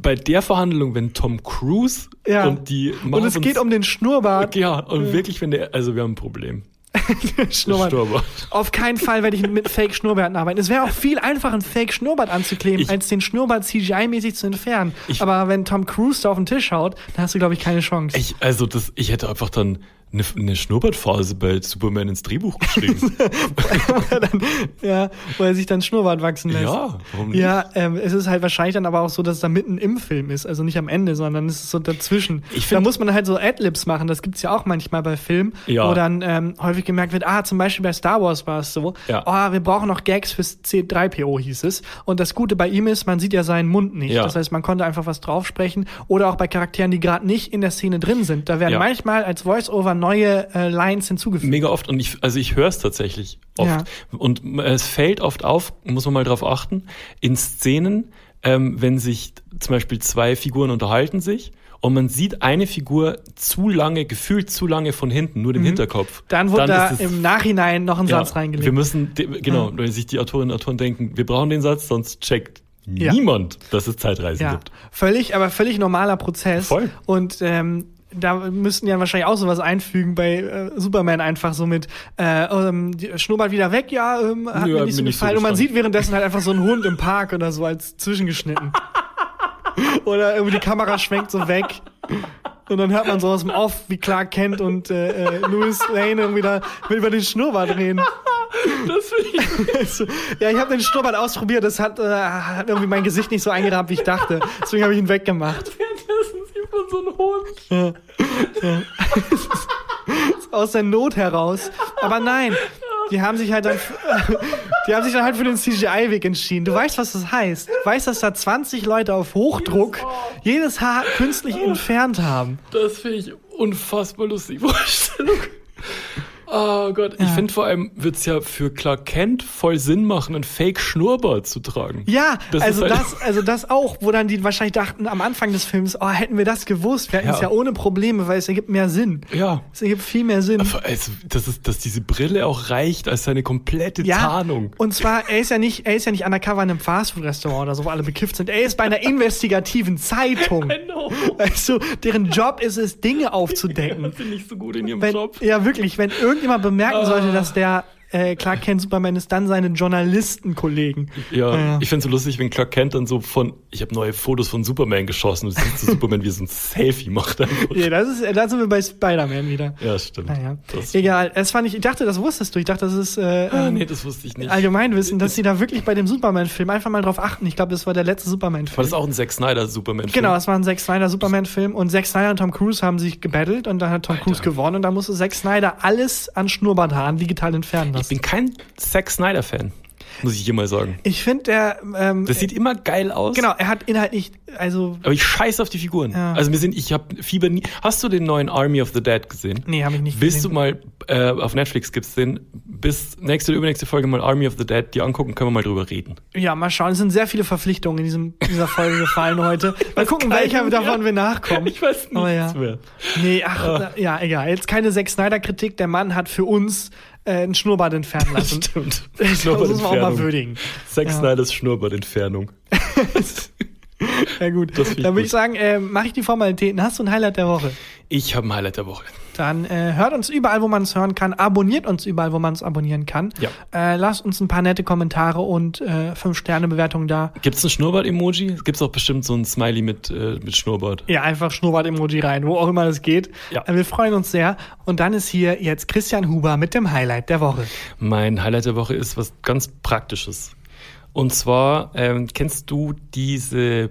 Bei der Verhandlung, wenn Tom Cruise Ja. und die Und es geht um den Schnurrbart. ja und wirklich, wenn der, also wir haben ein Problem. Schnurrbart. Schnurrbart. Auf keinen Fall werde ich mit Fake Schnurrbärten arbeiten. Es wäre auch viel einfacher, einen Fake Schnurrbart anzukleben, Ich- als den Schnurrbart CGI-mäßig zu entfernen. Ich- Aber wenn Tom Cruise da auf den Tisch haut, dann hast du, glaube ich, keine Chance. Ich, also das, ich hätte einfach dann eine, eine Schnurrbartphase bei Superman ins Drehbuch geschrieben. dann, ja, wo er sich dann Schnurrbart wachsen lässt. ja, warum nicht? Ja, ähm, es ist halt wahrscheinlich dann aber auch so, dass es da mitten im Film ist, also nicht am Ende, sondern es ist so dazwischen. Ich da find- muss man halt so Adlibs machen, das gibt's ja auch manchmal bei Filmen, Ja. wo dann ähm, häufig gemerkt wird, ah, zum Beispiel bei Star Wars war es so, Ja. oh, wir brauchen noch Gags fürs C3PO hieß es. Und das Gute bei ihm ist, man sieht ja seinen Mund nicht. Ja. Das heißt, man konnte einfach was draufsprechen oder auch bei Charakteren, die gerade nicht in der Szene drin sind. Da werden manchmal als Voice-Over neue äh, Lines hinzugefügt. Mega oft und ich, also ich höre es tatsächlich oft. Ja. Und es fällt oft auf, muss man mal drauf achten, in Szenen, ähm, wenn sich zum Beispiel zwei Figuren unterhalten sich und man sieht eine Figur zu lange, gefühlt zu lange von hinten, nur den Hinterkopf. Mhm. Dann wurde da ist es- im Nachhinein noch ein ja, Satz reingelegt. Wir müssen, genau, weil sich die Autorinnen und Autoren denken, wir brauchen den Satz, sonst checkt Ja. niemand, dass es Zeitreisen Ja, gibt. völlig, aber völlig normaler Prozess. Voll. Und ähm, da müssten ja wahrscheinlich auch sowas einfügen bei äh, Superman einfach so mit äh, ähm, die Schnurrbart wieder weg, ja, ähm, hat Nö, mir nicht so nicht so gefallen. Und man gefallen. sieht währenddessen halt einfach so einen Hund im Park oder so als zwischengeschnitten. oder irgendwie die Kamera schwenkt so weg. Und dann hört man so aus dem Off, wie Clark Kent und äh, äh, Louis Lane irgendwie da über den Schnurrbart reden. Das ja, ich habe den Schnurrbart ausprobiert, das hat, äh, hat irgendwie mein Gesicht nicht so eingerahmt, wie ich dachte. Deswegen habe ich ihn weggemacht. So einen Hund. aus der Not heraus. Aber nein, die haben sich halt dann, die haben sich dann halt für den CGI-Weg entschieden. Du weißt, was das heißt. Du weißt, dass da 20 Leute auf Hochdruck jedes Haar künstlich entfernt haben. Das finde ich unfassbar lustig. Vorstellung. Oh Gott, ich finde vor allem wird's ja für Clark Kent voll Sinn machen, einen Fake-Schnurrbart zu tragen. Ja, Das also halt- das, also das auch, wo dann die wahrscheinlich dachten am Anfang des Films, oh, hätten wir das gewusst, wir hätten es Ja. ja ohne Probleme, weil es ergibt mehr Sinn. Ja. Es ergibt viel mehr Sinn. Also, das ist, dass diese Brille auch reicht als seine komplette Tarnung. Und zwar, er ist ja nicht, er ist ja nicht undercover in einem Fastfood-Restaurant oder so, wo alle bekifft sind. Er ist bei einer investigativen Zeitung. Genau. Weißt du, deren Job ist es, Dinge aufzudecken. Das finde ich so gut in ihrem Wenn, Job. ja, wirklich, wenn irgendjemand bemerken sollte, dass der äh, Clark Kent Superman ist, dann seine Journalistenkollegen. Ja, Ja. ich finde so lustig, wenn Clark Kent dann so von, ich habe neue Fotos von Superman geschossen und du siehst so Superman, wie er so ein Selfie macht. Einfach. Ja, das ist, da sind wir bei Spider-Man wieder. Ja, stimmt. Naja. Das, Egal, es fand ich, ich dachte, das wusstest du. Ich dachte, das ist äh, ah, ähm, nee, das wusste ich nicht. Allgemeinwissen, dass sie da wirklich bei dem Superman-Film einfach mal drauf achten. Ich glaube, das war der letzte War Superman-Film. das auch ein Zack Snyder Superman-Film? Genau, es war ein Zack Snyder Superman-Film und Zack Snyder und Tom Cruise haben sich gebettelt und dann hat Tom Alter. Cruise gewonnen und da musste Zack Snyder alles an Schnurrbarthaaren digital entfernen Ich bin kein Zack Snyder-Fan, muss ich hier mal sagen. Ich finde, der, ähm, Das sieht immer geil aus. genau, er hat inhaltlich, also, Aber ich scheiße auf die Figuren. Ja. Also wir sind, ich habe Fieber nie. Hast du den neuen Army of the Dead gesehen? nee, habe ich nicht Willst du gesehen. mal äh, auf Netflix gibt's den bis nächste oder übernächste Folge mal Army of the Dead die angucken, können wir mal drüber reden. Ja, mal schauen. Es sind sehr viele Verpflichtungen in diesem, dieser Folge gefallen heute. Mal gucken, welcher davon wir nachkommen. Ich weiß nichts Aber ja. mehr. Nee, ach, ja, egal. Jetzt keine Zack Snyder-Kritik. Der Mann hat für uns äh, einen Schnurrbart entfernen lassen. Stimmt. Das muss man auch mal würdigen. Zack Ja. Snyders Schnurrbartentfernung. Ja gut, Das dann würde ich sagen, äh, mache ich die Formalitäten. Hast du ein Highlight der Woche? Ich habe ein Highlight der Woche. Dann äh, hört uns überall, wo man es hören kann. Abonniert uns überall, wo man es abonnieren kann. Ja. Äh, lasst uns ein paar nette Kommentare und äh, 5-Sterne-Bewertungen da. Gibt's ein Schnurrbart-Emoji? Gibt's auch bestimmt so ein Smiley mit, äh, mit Schnurrbart? Ja, einfach Schnurrbart-Emoji rein, wo auch immer das geht. Ja. Äh, wir freuen uns sehr. Und dann ist hier jetzt Christian Huber mit dem Highlight der Woche. Mein Highlight der Woche ist was ganz Praktisches. Und zwar, ähm, kennst du diese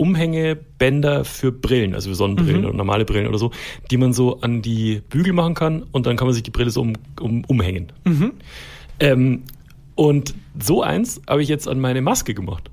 Umhängebänder für Brillen, also für Sonnenbrillen oder normale Brillen oder so, die man so an die Bügel machen kann und dann kann man sich die Brille so um, um, umhängen. Ähm, und so eins habe ich jetzt an meine Maske gemacht.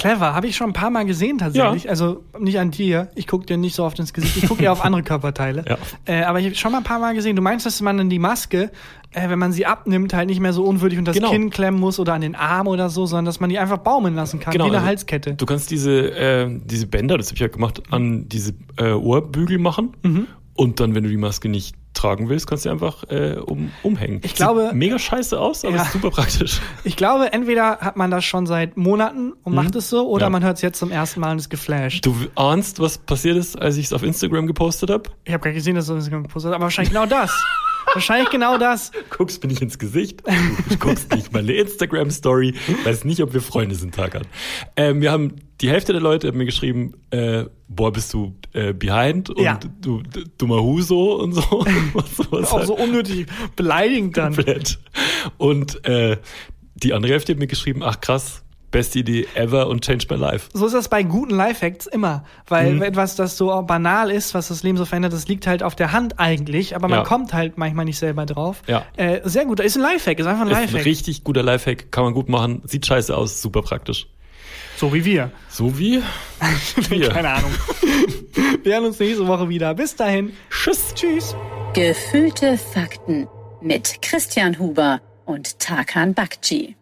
Clever, habe ich schon ein paar Mal gesehen tatsächlich. Ja. Also nicht an dir. Ich gucke dir nicht so oft ins Gesicht. Ich gucke eher auf andere Körperteile. Ja. Äh, aber ich habe schon mal ein paar Mal gesehen. Du meinst, dass man dann die Maske, äh, wenn man sie abnimmt, halt nicht mehr so unwürdig unter das Genau. Kinn klemmen muss oder an den Arm oder so, sondern dass man die einfach baumeln lassen kann, wie eine also Halskette. Du kannst diese, äh, diese Bänder, das habe ich ja gemacht, an diese äh, Ohrbügel machen. Mhm. Und dann, wenn du die Maske nicht tragen willst, kannst du sie einfach äh, um, umhängen. Ich glaube- Sieht mega scheiße aus, aber Ja. ist super praktisch. Ich glaube, entweder hat man das schon seit Monaten und macht es so, oder Mhm. Ja. man hört es jetzt zum ersten Mal und ist geflasht. Du ahnst, was passiert ist, als ich es auf Instagram gepostet habe? Ich habe gar nicht gesehen, dass du das gepostet hast, aber wahrscheinlich genau das. wahrscheinlich genau das. Guckst mir nicht ins Gesicht, du guckst nicht meine Instagram-Story, weiß nicht, ob wir Freunde sind, Tagan. Ähm, wir haben die Hälfte der Leute hat mir geschrieben, äh, boah, bist du äh, behind und Ja. du dummer Huso und so. was Auch so unnötig beleidigend dann. komplett. Und äh, die andere Hälfte hat mir geschrieben, ach krass, beste Idee ever und changed my life. So ist das bei guten Lifehacks immer. Weil Mhm. etwas, das so banal ist, was das Leben so verändert, das liegt halt auf der Hand eigentlich, aber man Ja. kommt halt manchmal nicht selber drauf. Ja. Äh, sehr gut, ist ein Lifehack, ist einfach ein Ist ein Lifehack. richtig guter Lifehack, kann man gut machen, sieht scheiße aus, super praktisch. So wie wir. So wie wir. Keine Ahnung. wir hören uns nächste Woche wieder. Bis dahin. Tschüss. Tschüss. Gefühlte Fakten mit Christian Huber und Tarkan Bakci.